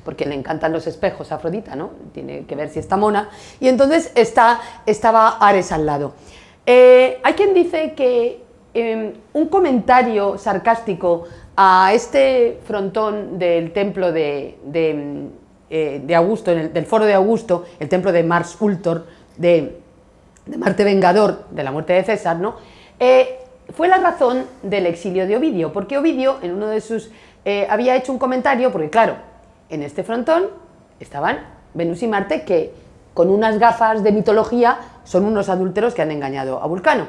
porque le encantan los espejos a Afrodita, ¿no? Tiene que ver si está mona. Y entonces está, estaba Ares al lado. Eh, hay quien dice que em, un comentario sarcástico a este frontón del templo de, de, eh, Augusto, del foro de Augusto, el templo de Mars Ultor, de, Marte Vengador, de la muerte de César, ¿no? Eh, fue la razón del exilio de Ovidio, porque Ovidio en uno de sus... Eh, había hecho un comentario, porque claro, en este frontón estaban Venus y Marte, que con unas gafas de mitología son unos adúlteros que han engañado a Vulcano.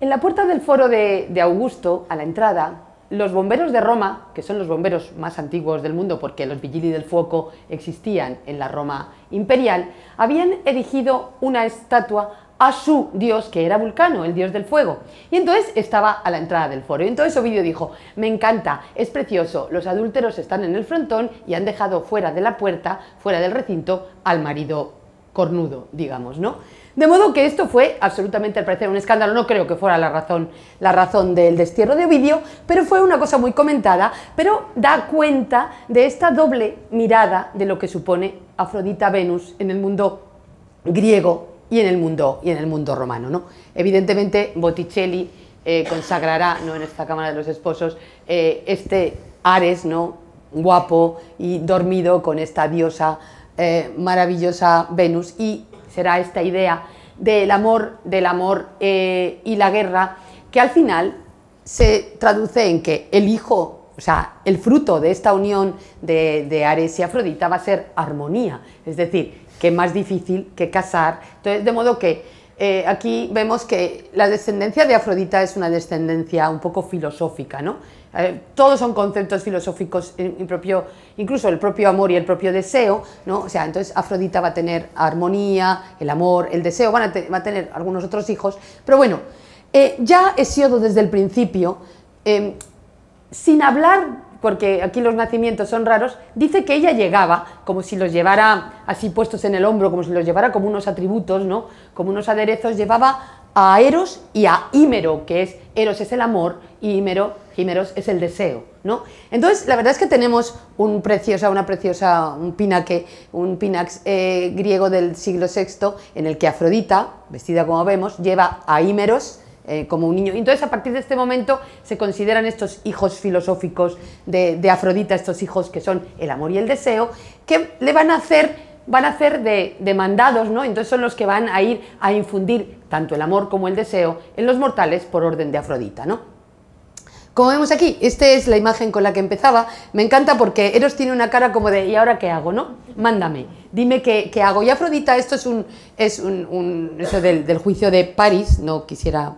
En la puerta del foro de Augusto, a la entrada, los bomberos de Roma, que son los bomberos más antiguos del mundo porque los Vigili del Fuoco existían en la Roma imperial, habían erigido una estatua a su dios, que era Vulcano, el dios del fuego. Y entonces estaba a la entrada del foro. Y entonces Ovidio dijo, me encanta, es precioso, los adúlteros están en el frontón y han dejado fuera de la puerta, fuera del recinto, al marido cornudo, digamos, ¿no? De modo que esto fue absolutamente al parecer un escándalo, no creo que fuera la razón, la razón del destierro de Ovidio, pero fue una cosa muy comentada, pero da cuenta de esta doble mirada de lo que supone Afrodita Venus en el mundo griego y en el mundo, y en el mundo romano. ¿no? Evidentemente Botticelli eh, consagrará ¿no? en esta Cámara de los Esposos eh, este Ares, ¿no? guapo y dormido con esta diosa eh, maravillosa Venus y será esta idea del amor, del amor eh, y la guerra, que al final se traduce en que el hijo, o sea, el fruto de esta unión de, Ares y Afrodita va a ser armonía, es decir, que más difícil que casar. Entonces, de modo que eh, aquí vemos que la descendencia de Afrodita es una descendencia un poco filosófica, ¿no? Eh, todos son conceptos filosóficos, propio, incluso el propio amor y el propio deseo, ¿no? O sea, entonces Afrodita va a tener armonía, el amor, el deseo, van va a tener algunos otros hijos, pero bueno, eh, ya Hesiodo desde el principio, em, sin hablar, porque aquí los nacimientos son raros, dice que ella llegaba como si los llevara así puestos en el hombro, como si los llevara como unos atributos, ¿no? Como unos aderezos, llevaba a Eros y a Hímero, que es Eros es el amor y Hímero, es el deseo, ¿no? Entonces, la verdad es que tenemos un preciosa, una preciosa, un pinaque, un pinax eh, griego del siglo VI, en el que Afrodita, vestida como vemos, lleva a Hímeros, eh, como un niño. Entonces, a partir de este momento se consideran estos hijos filosóficos de, Afrodita, estos hijos que son el amor y el deseo, que le van a hacer, van a hacer de, de mandados, ¿no? Entonces son los que van a ir a infundir tanto el amor como el deseo en los mortales por orden de Afrodita, ¿no? Como vemos aquí, esta es la imagen con la que empezaba. Me encanta porque Eros tiene una cara como de ¿y ahora qué hago? ¿no? Mándame, dime qué, qué hago. Y Afrodita, esto es un, es un, eso del, del, juicio de París, no quisiera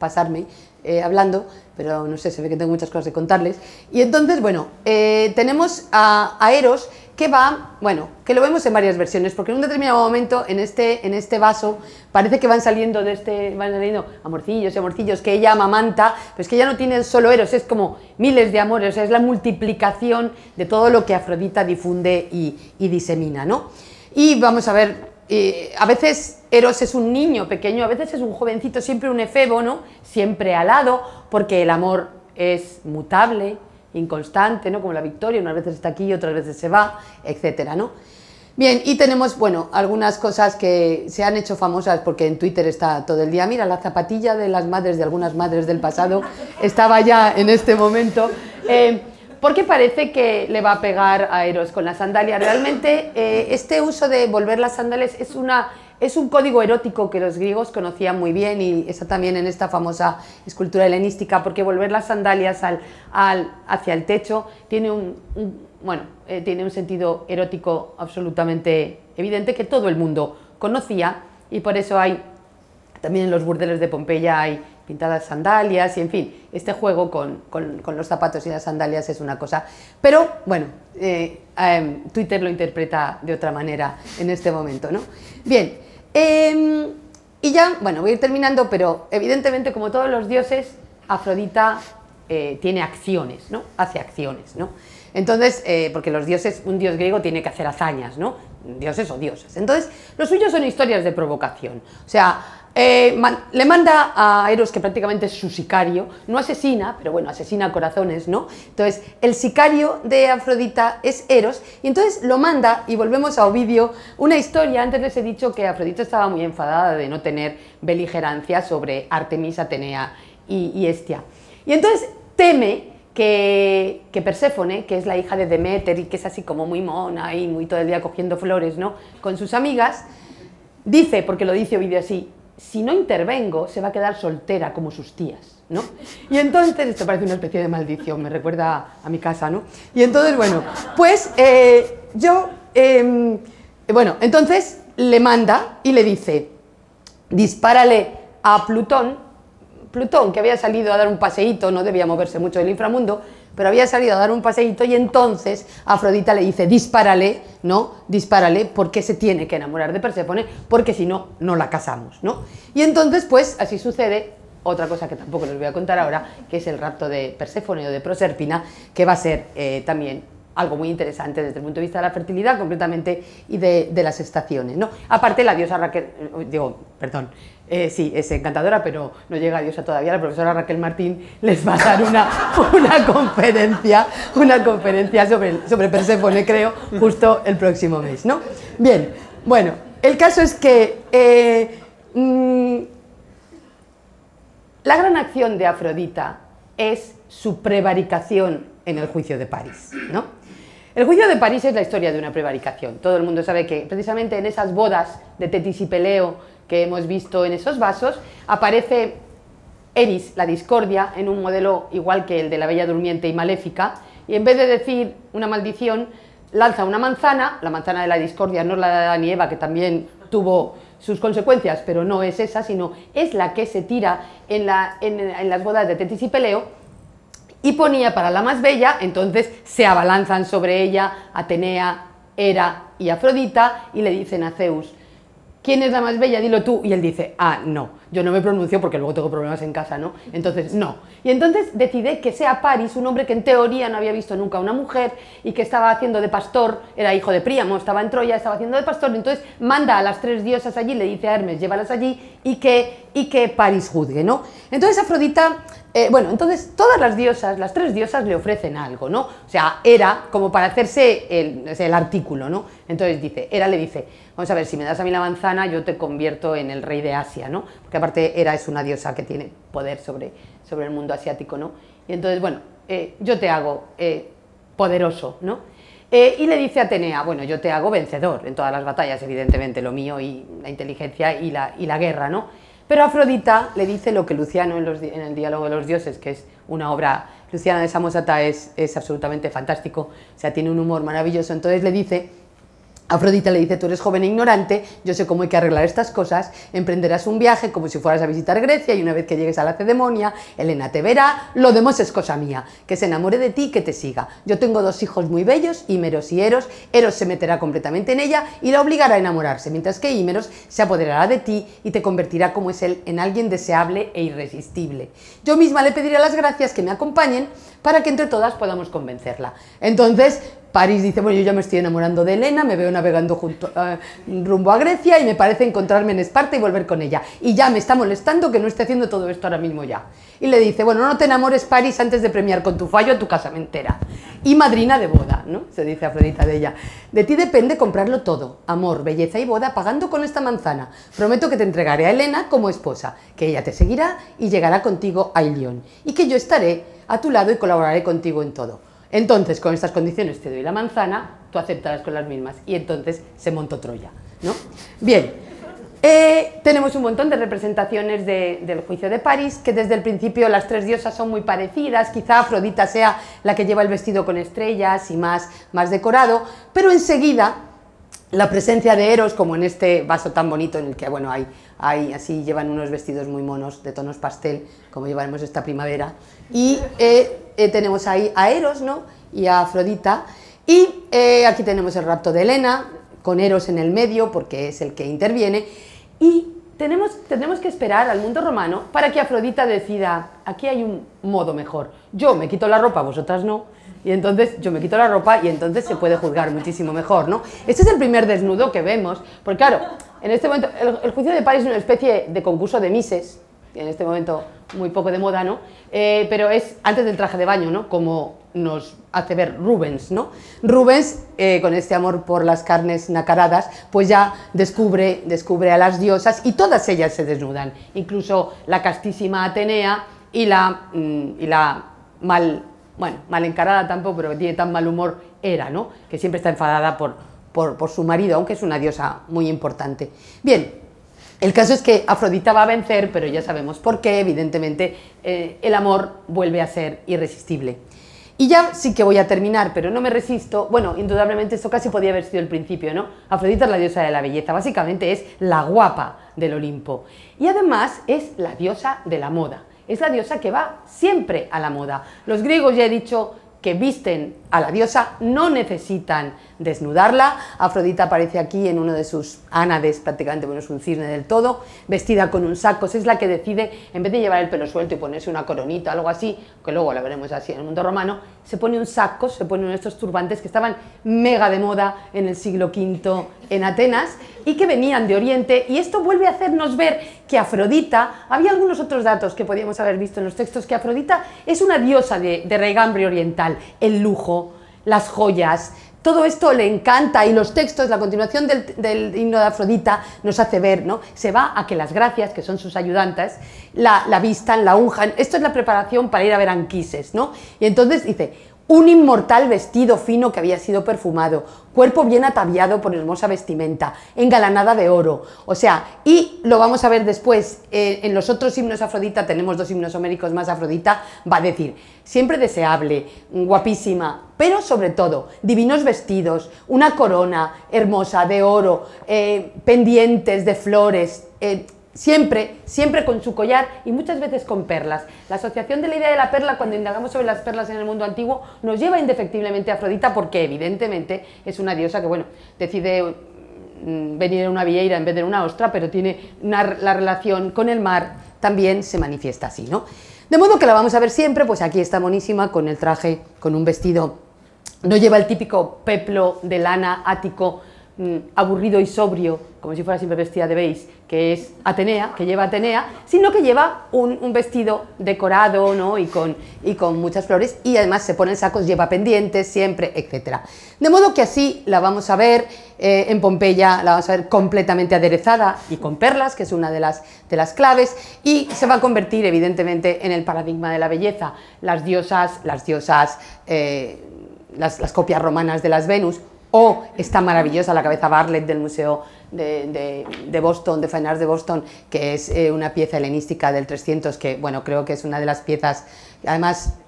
pasarme eh, hablando, pero no sé, se ve que tengo muchas cosas que contarles. Y entonces, bueno, eh, tenemos a, Eros que va, bueno, que lo vemos en varias versiones, porque en un determinado momento en este, en este vaso parece que van saliendo de este, van saliendo amorcillos y amorcillos que ella amamanta, pero es que ella no tiene solo Eros, es como miles de amores, o sea, es la multiplicación de todo lo que Afrodita difunde y, y disemina, ¿no? Y vamos a ver eh, a veces Eros es un niño pequeño, a veces es un jovencito, siempre un efebo, ¿no? Siempre alado, porque el amor es mutable, inconstante, ¿no? Como la victoria, unas veces está aquí, otras veces se va, etcétera, ¿no? Bien, y tenemos, bueno, algunas cosas que se han hecho famosas porque en Twitter está todo el día. Mira, la zapatilla de las madres, de algunas madres del pasado, estaba ya en este momento. Eh, porque parece que le va a pegar a Eros con la sandalia. Realmente eh, este uso de volver las sandalias es, una, es un código erótico que los griegos conocían muy bien y está también en esta famosa escultura helenística, porque volver las sandalias al, hacia el techo tiene un, bueno, eh, tiene un sentido erótico absolutamente evidente que todo el mundo conocía y por eso hay, también en los burdeles de Pompeya hay pintadas sandalias y en fin, este juego con, con, con, los zapatos y las sandalias es una cosa. Pero bueno, eh, eh, Twitter lo interpreta de otra manera en este momento, ¿no? Bien, eh, y ya, bueno, voy a ir terminando, pero evidentemente como todos los dioses, Afrodita eh, tiene acciones, ¿no? Hace acciones, ¿no? Entonces, eh, porque los dioses, un dios griego tiene que hacer hazañas, ¿no? Dioses o dioses. Entonces, los suyos son historias de provocación. O sea, eh, le manda a Eros, que prácticamente es su sicario, no asesina, pero bueno, asesina corazones, ¿no? Entonces, el sicario de Afrodita es Eros, y entonces lo manda, y volvemos a Ovidio, una historia, antes les he dicho que Afrodita estaba muy enfadada de no tener beligerancia sobre Artemis, Atenea y, Hestia. Y entonces teme que, Perséfone, que es la hija de Deméter y que es así como muy mona y muy todo el día cogiendo flores, ¿no? Con sus amigas, dice, porque lo dice Ovidio así, si no intervengo, se va a quedar soltera como sus tías, ¿no? Y entonces, esto parece una especie de maldición, me recuerda a mi casa, ¿no? Y entonces, bueno, pues eh, yo, eh, bueno, entonces le manda y le dice, dispárale a Plutón, Plutón, que había salido a dar un paseíto, no debía moverse mucho del inframundo, pero había salido a dar un paseíto y entonces Afrodita le dice, dispárale, ¿no? Dispárale porque se tiene que enamorar de Perséfone, porque si no, no la casamos, ¿no? Y entonces, pues, así sucede, otra cosa que tampoco les voy a contar ahora, que es el rapto de Perséfone o de Proserpina, que va a ser eh, también algo muy interesante desde el punto de vista de la fertilidad concretamente y de, de las estaciones, ¿no? Aparte la diosa Raquel, eh, digo, perdón, eh, sí, es encantadora, pero no llega a diosa todavía. La profesora Raquel Martín les va a dar una, una conferencia, una conferencia sobre, sobre creo, justo el próximo mes, ¿no? Bien, bueno, el caso es que eh, mmm, la gran acción de Afrodita es su prevaricación en el juicio de París, ¿no? El juicio de París es la historia de una prevaricación. Todo el mundo sabe que precisamente en esas bodas de Tetis y Peleo que hemos visto en esos vasos, aparece Eris, la discordia, en un modelo igual que el de la Bella Durmiente y Maléfica, y en vez de decir una maldición, lanza una manzana, la manzana de la discordia no la de Adán Eva, que también tuvo sus consecuencias, pero no es esa, sino es la que se tira en, la, en las bodas de Tetis y Peleo, y ponía para la más bella, entonces se abalanzan sobre ella Atenea, Hera y Afrodita, y le dicen a Zeus, ¿quién es la más bella? Dilo tú. Y él dice, ah, no, yo no me pronuncio porque luego tengo problemas en casa, ¿no? Entonces, no. Y entonces decide que sea Paris, un hombre que en teoría no había visto nunca una mujer y que estaba haciendo de pastor, era hijo de Príamo, estaba en Troya, estaba haciendo de pastor, entonces manda a las tres diosas allí, le dice a Hermes, llévalas allí y que, y que Paris juzgue, ¿no? Entonces Afrodita Eh, bueno, entonces todas las diosas, las tres diosas le ofrecen algo, ¿no? O sea, Hera, como para hacerse el, el artículo, ¿no? Entonces dice, Hera le dice, vamos a ver, si me das a mí la manzana, yo te convierto en el rey de Asia, ¿no? Porque aparte Hera es una diosa que tiene poder sobre, sobre el mundo asiático, ¿no? Y entonces, bueno, eh, yo te hago eh, poderoso, ¿no? Eh, y le dice a Atenea, bueno, yo te hago vencedor en todas las batallas, evidentemente, lo mío y la inteligencia y la, y la guerra, ¿no? Pero Afrodita le dice lo que Luciano en, el Diálogo de los Dioses, que es una obra, Luciana de Samosata es, es absolutamente fantástico, o sea, tiene un humor maravilloso, entonces le dice Afrodita le dice, tú eres joven e ignorante, yo sé cómo hay que arreglar estas cosas, emprenderás un viaje como si fueras a visitar Grecia y una vez que llegues a la cedemonia, Elena te verá, lo demás es cosa mía, que se enamore de ti que te siga. Yo tengo dos hijos muy bellos, Ímeros y Eros, Eros se meterá completamente en ella y la obligará a enamorarse, mientras que Ímeros se apoderará de ti y te convertirá como es él en alguien deseable e irresistible. Yo misma le pediré las gracias que me acompañen para que entre todas podamos convencerla. Entonces, París dice, bueno, yo ya me estoy enamorando de Elena, me veo navegando junto, eh, rumbo a Grecia y me parece encontrarme en Esparta y volver con ella. Y ya me está molestando que no esté haciendo todo esto ahora mismo ya. Y le dice, bueno, no te enamores, París, antes de premiar con tu fallo a tu casamentera. Y madrina de boda, ¿no? Se dice Afrodita de ella. De ti depende comprarlo todo, amor, belleza y boda, pagando con esta manzana. Prometo que te entregaré a Elena como esposa, que ella te seguirá y llegará contigo a Ilión. Y que yo estaré a tu lado y colaboraré contigo en todo. Entonces, con estas condiciones te doy la manzana, tú aceptarás con las mismas. Y entonces se montó Troya. ¿no? Bien, eh, tenemos un montón de representaciones del juicio de París, que desde el principio las tres diosas son muy parecidas, quizá Afrodita sea la que lleva el vestido con estrellas y más, más decorado, pero enseguida la presencia de Eros, como en este vaso tan bonito en el que, bueno, hay, hay así llevan unos vestidos muy monos de tonos pastel, como llevaremos esta primavera, y eh, eh, tenemos ahí a Eros, ¿no? Y a Afrodita, y eh, aquí tenemos el rapto de Helena, con Eros en el medio, porque es el que interviene, y tenemos, tenemos que esperar al mundo romano para que Afrodita decida, aquí hay un modo mejor, yo me quito la ropa, vosotras no, y entonces yo me quito la ropa y entonces se puede juzgar muchísimo mejor, ¿no? Este es el primer desnudo que vemos, porque claro, en este momento el, juicio de París es una especie de concurso de mises, en este momento muy poco de moda, ¿no? Eh, pero es antes del traje de baño, ¿no? Como nos hace ver Rubens, ¿no? Rubens, eh, con este amor por las carnes nacaradas, pues ya descubre, descubre a las diosas y todas ellas se desnudan, incluso la castísima Atenea y la, mm, y la mal bueno, mal encarada tampoco, pero tiene tan mal humor, era, ¿no? Que siempre está enfadada por, por, su marido, aunque es una diosa muy importante. Bien, el caso es que Afrodita va a vencer, pero ya sabemos por qué, evidentemente eh, el amor vuelve a ser irresistible. Y ya sí que voy a terminar, pero no me resisto. Bueno, indudablemente esto casi podía haber sido el principio, ¿no? Afrodita es la diosa de la belleza, básicamente es la guapa del Olimpo. Y además es la diosa de la moda es la diosa que va siempre a la moda. Los griegos ya he dicho que visten a la diosa no necesitan desnudarla. Afrodita aparece aquí en uno de sus ánades, prácticamente, bueno, es un cisne del todo, vestida con un saco. Es la que decide, en vez de llevar el pelo suelto y ponerse una coronita, algo así, que luego la veremos así en el mundo romano, se pone un saco, se pone uno de estos turbantes que estaban mega de moda en el siglo V en Atenas y que venían de Oriente. Y esto vuelve a hacernos ver que Afrodita, había algunos otros datos que podíamos haber visto en los textos, que Afrodita es una diosa de, de oriental, el lujo, las joyas, todo esto le encanta y los textos, la continuación del, himno de Afrodita nos hace ver, ¿no? Se va a que las gracias, que son sus ayudantes, la, la vistan, la unjan. Esto es la preparación para ir a ver Anquises, ¿no? Y entonces dice, un inmortal vestido fino que había sido perfumado, cuerpo bien ataviado por hermosa vestimenta, engalanada de oro. O sea, y lo vamos a ver después, eh, en los otros himnos Afrodita, tenemos dos himnos homéricos más Afrodita, va a decir, siempre deseable, guapísima, pero sobre todo, divinos vestidos, una corona hermosa de oro, eh, pendientes de flores, eh, Siempre, siempre con su collar y muchas veces con perlas. La asociación de la idea de la perla, cuando indagamos sobre las perlas en el mundo antiguo, nos lleva indefectiblemente a Afrodita porque evidentemente es una diosa que, bueno, decide mm, venir en una vieira en vez de en una ostra, pero tiene la relación con el mar también se manifiesta así, ¿no? De modo que la vamos a ver siempre, pues aquí está monísima con el traje, con un vestido, no lleva el típico peplo de lana ático mm, aburrido y sobrio, como si fuera siempre vestida de beige, que es Atenea, que lleva Atenea, sino que lleva un, vestido decorado ¿no? y, con, y con muchas flores y además se ponen sacos, lleva pendientes siempre, etc. De modo que así la vamos a ver eh, en Pompeya, la vamos a ver completamente aderezada y con perlas, que es una de las, de las claves, y se va a convertir evidentemente en el paradigma de la belleza. Las diosas, las diosas, eh, las, las copias romanas de las Venus, o esta maravillosa, la cabeza Bartlett del Museo de, Boston, de Fine Arts de Boston, que es eh, una pieza helenística del 300, que bueno, creo que es una de las piezas, además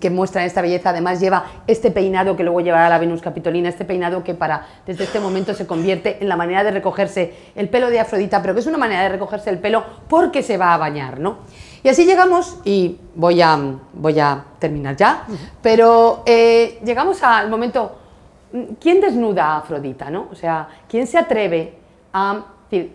que muestra esta belleza, además lleva este peinado que luego llevará la Venus Capitolina, este peinado que para desde este momento se convierte en la manera de recogerse el pelo de Afrodita, pero que es una manera de recogerse el pelo porque se va a bañar, ¿no? Y así llegamos, y voy a, voy a terminar ya, pero eh, llegamos al momento ¿quién desnuda a Afrodita? ¿no? O sea, ¿quién se atreve a... Decir,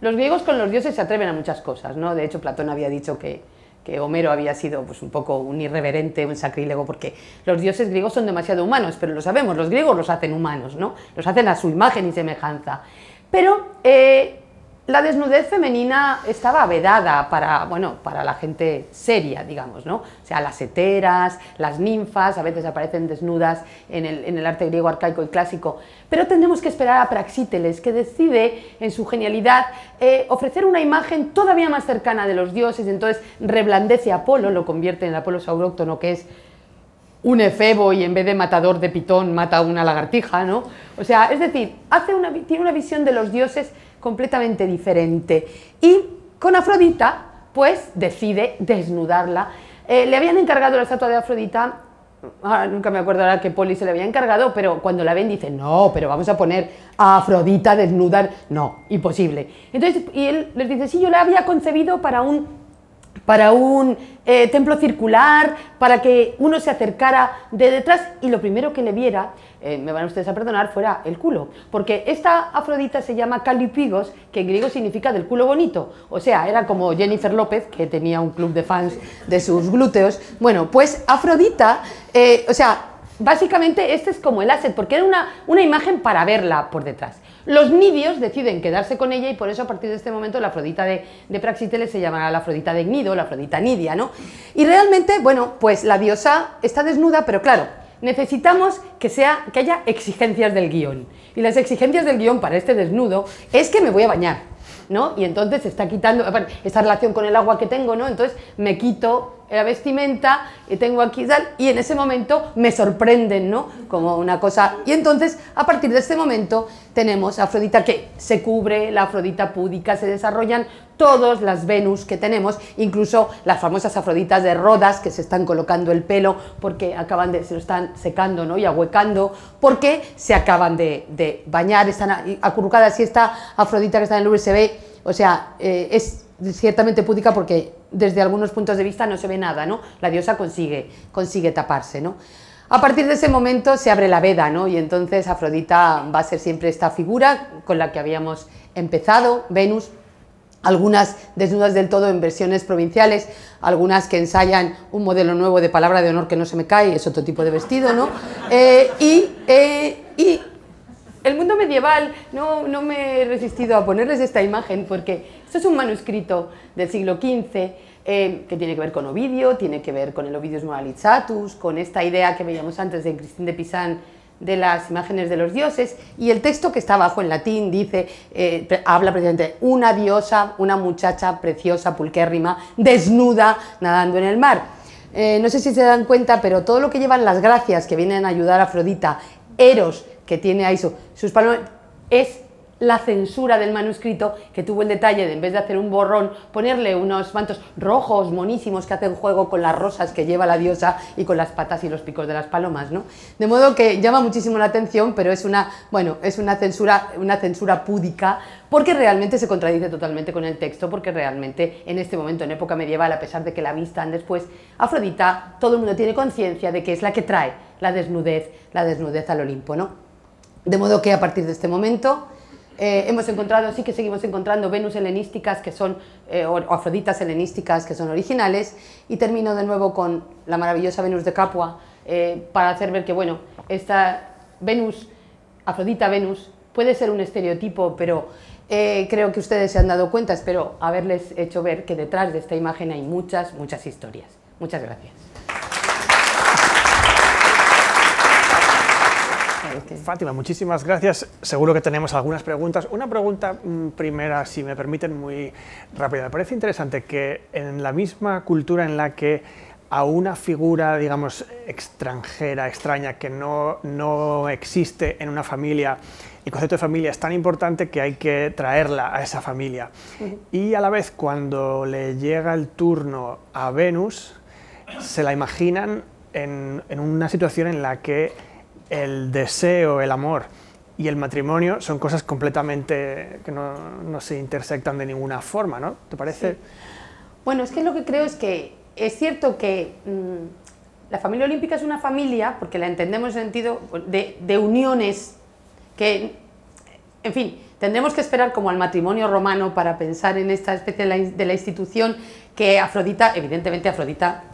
los griegos con los dioses se atreven a muchas cosas, ¿no? De hecho, Platón había dicho que, que Homero había sido pues, un poco un irreverente, un sacrílego, porque los dioses griegos son demasiado humanos, pero lo sabemos, los griegos los hacen humanos, ¿no? Los hacen a su imagen y semejanza. Pero eh, la desnudez femenina estaba vedada para, bueno, para la gente seria, digamos, ¿no? O sea, las heteras, las ninfas, a veces aparecen desnudas en el, arte griego arcaico y clásico, pero tendremos que esperar a Praxíteles, que decide, en su genialidad, eh, ofrecer una imagen todavía más cercana de los dioses, entonces reblandece a Apolo, lo convierte en Apolo sauróctono, que es un efebo y en vez de matador de pitón mata una lagartija, ¿no? O sea, es decir, hace una, tiene una visión de los dioses completamente diferente. Y con Afrodita, pues decide desnudarla. Eh, le habían encargado la estatua de Afrodita, ah, nunca me acuerdo ahora que Poli se le había encargado, pero cuando la ven dice, no, pero vamos a poner a Afrodita desnuda, no, imposible. Entonces, y él les dice, sí, yo la había concebido para un para un eh, templo circular, para que uno se acercara de detrás y lo primero que le viera, eh, me van ustedes a perdonar, fuera el culo. Porque esta Afrodita se llama Calipigos, que en griego significa del culo bonito. O sea, era como Jennifer López, que tenía un club de fans de sus glúteos. Bueno, pues Afrodita, eh, o sea, básicamente este es como el asset, porque era una, una imagen para verla por detrás. Los nidios deciden quedarse con ella y por eso a partir de este momento la Afrodita de, Praxíteles se llamará la Afrodita de Gnido, la Afrodita nidia, ¿no? Y realmente, bueno, pues la diosa está desnuda, pero claro, necesitamos que, sea, que haya exigencias del guion. Y las exigencias del guion para este desnudo es que me voy a bañar, ¿no? Y entonces está quitando, esta relación con el agua que tengo, ¿no? Entonces me quito la vestimenta y tengo aquí tal, y en ese momento me sorprenden, ¿no? Como una cosa. Y entonces, a partir de este momento, tenemos Afrodita que se cubre, la Afrodita púdica, se desarrollan todas las Venus que tenemos, incluso las famosas Afroditas de Rodas que se están colocando el pelo porque acaban de, se lo están secando ¿no? y ahuecando, porque se acaban de, bañar, están acurrucadas y esta Afrodita que está en el ve, o sea, eh, es ciertamente púdica porque desde algunos puntos de vista no se ve nada, ¿no? La diosa consigue, consigue taparse, ¿no? A partir de ese momento se abre la veda, ¿no? Y entonces Afrodita va a ser siempre esta figura con la que habíamos empezado, Venus, algunas desnudas del todo en versiones provinciales, algunas que ensayan un modelo nuevo de palabra de honor que no se me cae, es otro tipo de vestido, ¿no? Eh, y, eh, y el mundo medieval, no, no, me he resistido a ponerles esta imagen porque esto es un manuscrito del siglo XV eh, que tiene que ver con Ovidio, tiene que ver con el Ovidius Moralizatus, con esta idea que veíamos antes de Cristín de Pizan de las imágenes de los dioses y el texto que está abajo en latín dice, eh, habla precisamente una diosa, una muchacha preciosa, pulquérrima, desnuda, nadando en el mar. Eh, no sé si se dan cuenta, pero todo lo que llevan las gracias que vienen a ayudar a Afrodita, Eros, que tiene ahí sus palomas, es la censura del manuscrito, que tuvo el detalle de, en vez de hacer un borrón, ponerle unos mantos rojos, monísimos, que hacen juego con las rosas que lleva la diosa y con las patas y los picos de las palomas, ¿no? De modo que llama muchísimo la atención, pero es una, bueno, es una censura, una censura púdica, porque realmente se contradice totalmente con el texto, porque realmente en este momento, en época medieval, a pesar de que la vistan después, Afrodita, todo el mundo tiene conciencia de que es la que trae la desnudez, la desnudez al Olimpo, ¿no? De modo que a partir de este momento eh, hemos encontrado, sí que seguimos encontrando Venus helenísticas que son, eh, o Afroditas helenísticas que son originales, y termino de nuevo con la maravillosa Venus de Capua, eh, para hacer ver que, bueno, esta Venus, Afrodita Venus, puede ser un estereotipo, pero eh, creo que ustedes se han dado cuenta, espero haberles hecho ver que detrás de esta imagen hay muchas, muchas historias. Muchas gracias. Fátima, muchísimas gracias. Seguro que tenemos algunas preguntas. Una pregunta mm, primera, si me permiten, muy rápida. Me parece interesante que en la misma cultura en la que a una figura, digamos, extranjera, extraña, que no, no existe en una familia, el concepto de familia es tan importante que hay que traerla a esa familia. Y a la vez, cuando le llega el turno a Venus, se la imaginan en, en una situación en la que el deseo, el amor y el matrimonio son cosas completamente que no, no se intersectan de ninguna forma, ¿no? ¿Te parece? Bueno, es que lo que creo es que es cierto que mm, la familia olímpica es una familia, porque la entendemos en sentido de, de uniones que, en fin, tendremos que esperar como al matrimonio romano para pensar en esta especie de la, de la institución que Afrodita, evidentemente Afrodita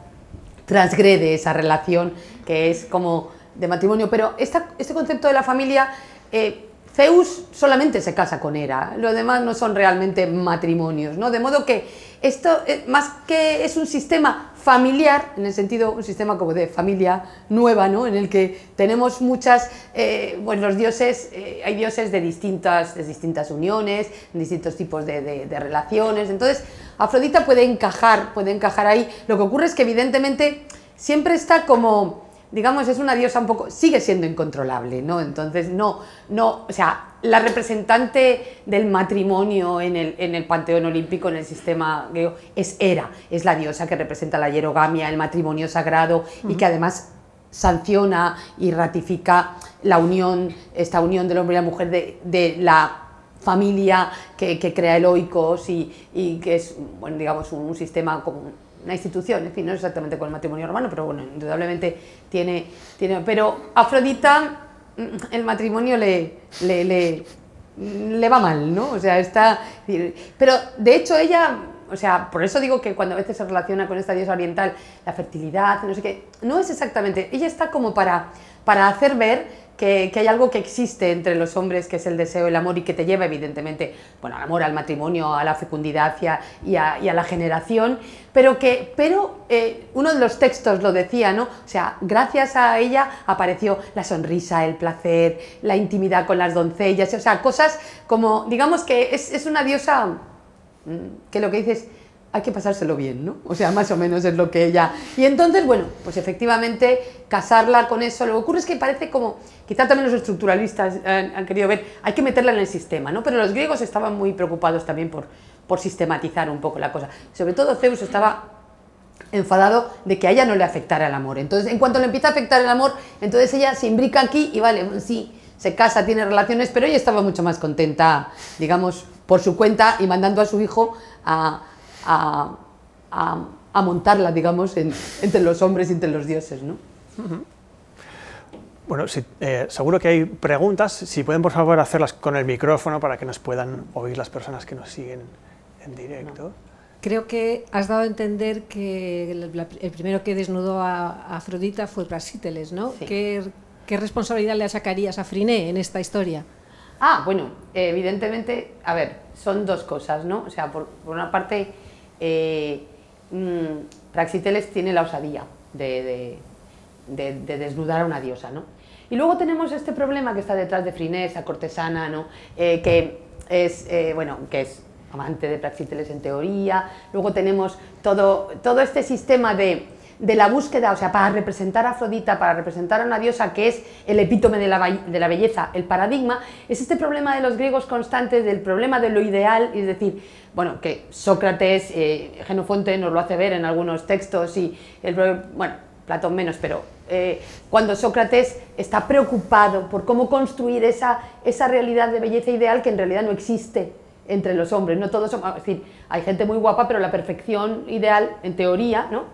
transgrede esa relación que es como de matrimonio, pero este concepto de la familia, eh, Zeus solamente se casa con Hera, lo demás no son realmente matrimonios, ¿no? De modo que esto, eh, más que es un sistema familiar, en el sentido, un sistema como de familia nueva, ¿no? En el que tenemos muchas, eh, bueno, los dioses, hay dioses de distintas, de distintas uniones, distintos tipos de, de relaciones, entonces Afrodita puede encajar, puede encajar ahí, lo que ocurre es que evidentemente siempre está como digamos, es una diosa un poco, sigue siendo incontrolable, ¿no? Entonces, no, no, o sea, la representante del matrimonio en el, en el panteón olímpico, en el sistema griego, es Hera, es la diosa que representa la hierogamia, el matrimonio sagrado, y que además sanciona y ratifica la unión, esta unión del hombre y la mujer de, de la familia que, que crea Eloicos y, y, que es, bueno, digamos, un, un sistema como una institución, en fin, no exactamente con el matrimonio romano, pero bueno, indudablemente tiene, tiene pero Afrodita, mm, el matrimonio le, le, le, va mal, ¿no? O sea, está, pero de hecho ella, o sea, por eso digo que cuando a veces se relaciona con esta diosa oriental, la fertilidad, no sé qué, no es exactamente, ella está como para, para hacer ver que, hay algo que existe entre los hombres, que es el deseo, el amor, y que te lleva evidentemente bueno, al amor, al matrimonio, a la fecundidad y a, a, la generación, pero que pero, eh, uno de los textos lo decía, ¿no? O sea, gracias a ella apareció la sonrisa, el placer, la intimidad con las doncellas, o sea, cosas como, digamos que es, es una diosa mm, que lo que dices hay que pasárselo bien, ¿no? O sea, más o menos es lo que ella... Y entonces, bueno, pues efectivamente casarla con eso, lo que ocurre es que parece como, quizá también los estructuralistas han, querido ver, hay que meterla en el sistema, ¿no? Pero los griegos estaban muy preocupados también por, por sistematizar un poco la cosa. Sobre todo Zeus estaba enfadado de que a ella no le afectara el amor. Entonces, en cuanto le empieza a afectar el amor, entonces ella se imbrica aquí y vale, sí, se casa, tiene relaciones, pero ella estaba mucho más contenta, digamos, por su cuenta y mandando a su hijo a a, montarla, digamos, entre los hombres y entre los dioses. ¿no? Bueno, eh, seguro que hay preguntas. Si pueden, por favor, hacerlas con el micrófono para que nos puedan oír las personas que nos siguen en directo. Creo que has dado a entender que el, primero que desnudó a, Afrodita fue Prasíteles, ¿no? ¿Qué, ¿Qué, responsabilidad le achacarías a Friné en esta historia? Ah, bueno, evidentemente, a ver, son dos cosas, ¿no? O sea, por, por una parte, eh, mm, Praxiteles tiene la osadía de, desnudar a una diosa, ¿no? Y luego tenemos este problema que está detrás de Frinés, la cortesana, ¿no? Eh, que es, eh, bueno, que es amante de Praxiteles en teoría, luego tenemos todo, todo este sistema de de la búsqueda, o sea, para representar a Afrodita, para representar a una diosa que es el epítome de la, de la belleza, el paradigma, es este problema de los griegos constantes, del problema de lo ideal, es decir, bueno, que Sócrates, eh, Genofonte nos lo hace ver en algunos textos y, el, bueno, Platón menos, pero eh, cuando Sócrates está preocupado por cómo construir esa, esa realidad de belleza ideal que en realidad no existe entre los hombres, no todos son, es decir, hay gente muy guapa, pero la perfección ideal, en teoría, ¿no?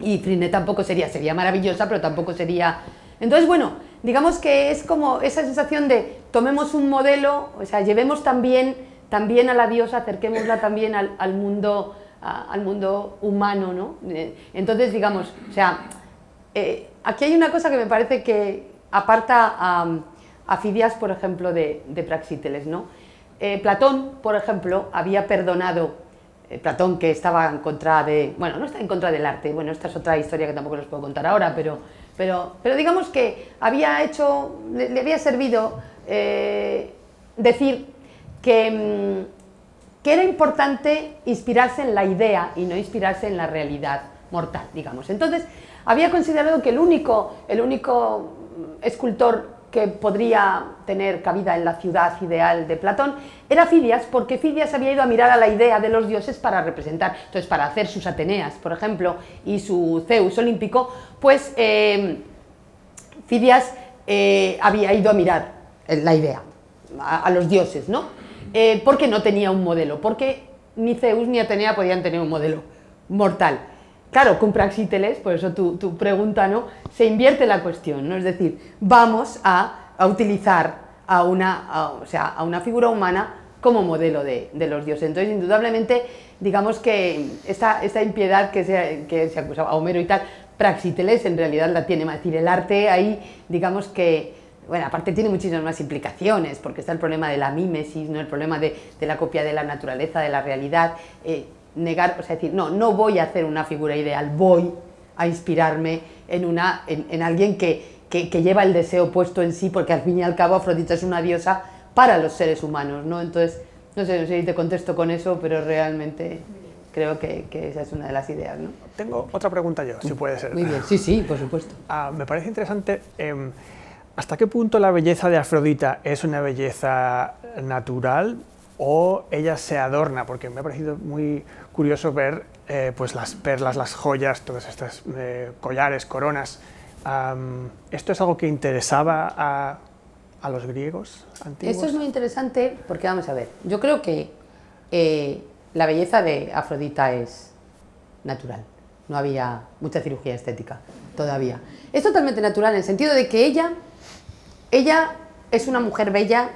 Y Friné tampoco sería, sería maravillosa, pero tampoco sería... Entonces, bueno, digamos que es como esa sensación de tomemos un modelo, o sea, llevemos también, también a la diosa, acerquémosla también al, mundo, al mundo humano, ¿no? Eh, entonces, digamos, o sea, eh, aquí hay una cosa que me parece que aparta a, a Fidias, por ejemplo, de, de Praxíteles, ¿no? Eh, Platón, por ejemplo, había perdonado, Platón que estaba en contra de, bueno, no está en contra del arte, bueno, esta es otra historia que tampoco les puedo contar ahora, pero, pero, pero digamos que había hecho, le, había servido decir que, mm, que era importante inspirarse en la idea y no inspirarse en la realidad mortal, digamos. Entonces, había considerado que el único, el único escultor que podría tener cabida en la ciudad ideal de Platón era Fidias, porque Fidias había ido a mirar a la idea de los dioses para representar, entonces para hacer sus Ateneas, por ejemplo, y su Zeus olímpico, pues eh, Fidias eh, había ido a mirar la idea, a, los dioses, ¿no? Eh, porque no tenía un modelo, porque ni Zeus ni Atenea podían tener un modelo mortal. Claro, con Praxíteles, por eso tu, pregunta, ¿no? Se invierte la cuestión, ¿no? Es decir, vamos a, utilizar a una, o sea, a una figura humana como modelo de, los dioses. Entonces, indudablemente, digamos que esta, esta impiedad que se, que se acusaba a Homero y tal, Praxíteles en realidad la tiene más. Es decir, el arte ahí, digamos que, bueno, aparte tiene muchísimas más implicaciones, porque está el problema de la mímesis, ¿no? el problema de, la copia de la naturaleza, de la realidad. Eh, negar, o sea, decir, no, no voy a hacer una figura ideal, voy a inspirarme en, una, en, alguien que, que, lleva el deseo puesto en sí, porque al fin y al cabo Afrodita es una diosa para los seres humanos, ¿no? Entonces, no sé, no sé si te contesto con eso, pero realmente creo que, que, esa es una de las ideas, ¿no? Tengo otra pregunta yo, si puede ser. Muy bien, sí, sí, por supuesto. Ah, me parece interesante, em, ¿hasta qué punto la belleza de Afrodita es una belleza natural o ella se adorna? Porque me ha parecido muy curioso ver eh, pues las perlas, las joyas, todas estas eh, collares, coronas. ¿Esto es algo que interesaba a, a, los griegos antiguos? Esto es muy interesante porque vamos a ver, yo creo que eh, la belleza de Afrodita es natural. No había mucha cirugía estética todavía. Es totalmente natural en el sentido de que ella, ella es una mujer bella,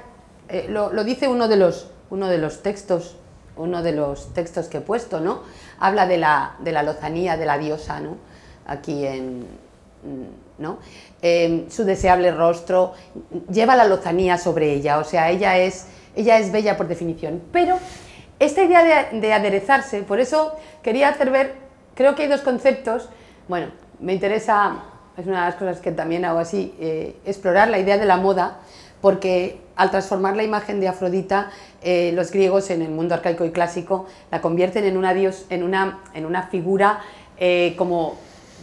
lo, lo, dice uno de los, uno de los textos uno de los textos que he puesto, ¿no? Habla de la, de la lozanía de la diosa, ¿no? Aquí en, ¿no? Em, su deseable rostro lleva la lozanía sobre ella, o sea, ella es, ella es bella por definición. Pero esta idea de, aderezarse, por eso quería hacer ver, creo que hay dos conceptos, bueno, me interesa, es una de las cosas que también hago así, eh, explorar la idea de la moda, porque al transformar la imagen de Afrodita, eh, los griegos en el mundo arcaico y clásico la convierten en una, dios, en una, en una figura eh, como,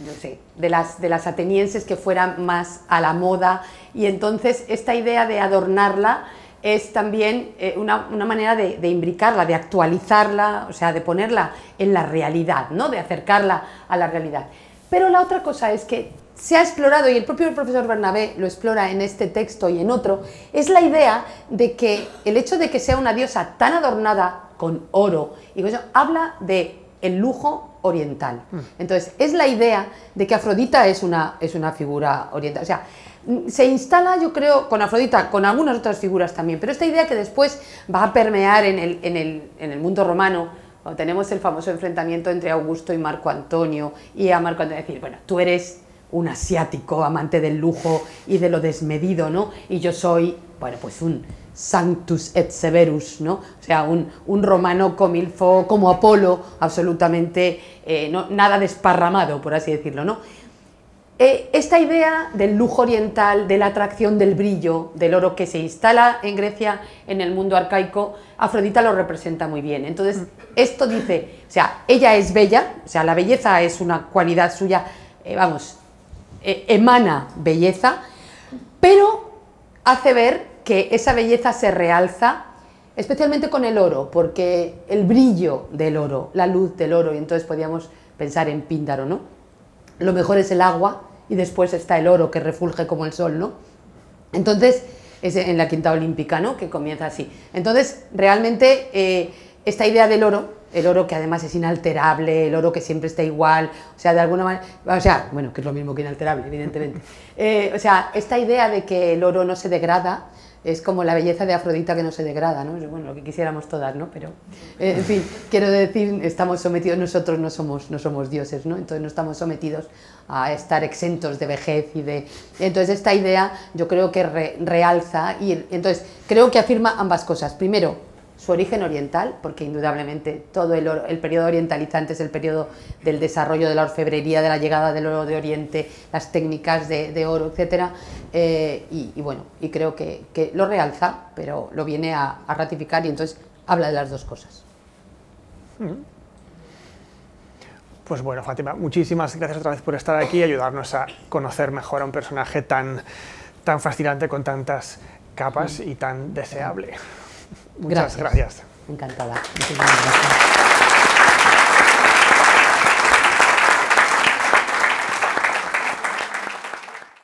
no sé, de las, de las atenienses que fueran más a la moda y entonces esta idea de adornarla es también una, una, manera de, de, imbricarla, de actualizarla, o sea, de ponerla en la realidad, ¿no? de acercarla a la realidad. Pero la otra cosa es que se ha explorado, y el propio profesor Bernabé lo explora en este texto y en otro, es la idea de que el hecho de que sea una diosa tan adornada con oro, y eso, habla de el lujo oriental. Mm. Entonces, es la idea de que Afrodita es una, es una figura oriental. O sea, se instala, yo creo, con Afrodita, con algunas otras figuras también, pero esta idea que después va a permear en el, en el, en el mundo romano, tenemos el famoso enfrentamiento entre Augusto y Marco Antonio, y a Marco Antonio decir, bueno, tú eres un asiático amante del lujo y de lo desmedido, ¿no? Y yo soy, bueno, pues un sanctus et severus, ¿no? O sea, un, un romano comilfo como Apolo, absolutamente eh, no, nada desparramado, por así decirlo, ¿no? Eh, esta idea del lujo oriental, de la atracción del brillo, del oro que se instala en Grecia, en el mundo arcaico, Afrodita lo representa muy bien. Entonces, esto dice, o sea, ella es bella, o sea, la belleza es una cualidad suya, eh, vamos, eh, emana belleza, pero hace ver que esa belleza se realza especialmente con el oro, porque el brillo del oro, la luz del oro, y entonces podíamos pensar en Píndaro, ¿no? Lo mejor es el agua y después está el oro que refulge como el sol, ¿no? Entonces, es en la quinta olímpica, ¿no? Que comienza así. Entonces, realmente, eh, esta idea del oro el oro que además es inalterable, el oro que siempre está igual, o sea, de alguna manera, o sea, bueno, que es lo mismo que inalterable, evidentemente. Eh, o sea, esta idea de que el oro no se degrada, es como la belleza de Afrodita que no se degrada, ¿no? bueno, lo que quisiéramos todas, ¿no? Pero, eh, en fin, quiero decir, estamos sometidos, nosotros no somos, no somos dioses, ¿no? Entonces no estamos sometidos a estar exentos de vejez y de... Entonces esta idea yo creo que realza y entonces creo que afirma ambas cosas. Primero, su origen oriental, porque indudablemente todo el, el, periodo orientalizante es el periodo del desarrollo de la orfebrería, de la llegada del oro de Oriente, las técnicas de, oro, etc. Eh, y, bueno, y creo que, lo realza, pero lo viene a, ratificar y entonces habla de las dos cosas. Pues bueno, Fátima, muchísimas gracias otra vez por estar aquí y ayudarnos a conocer mejor a un personaje tan, tan fascinante con tantas capas y tan deseable. Muchas gracias. Encantada. Gracias.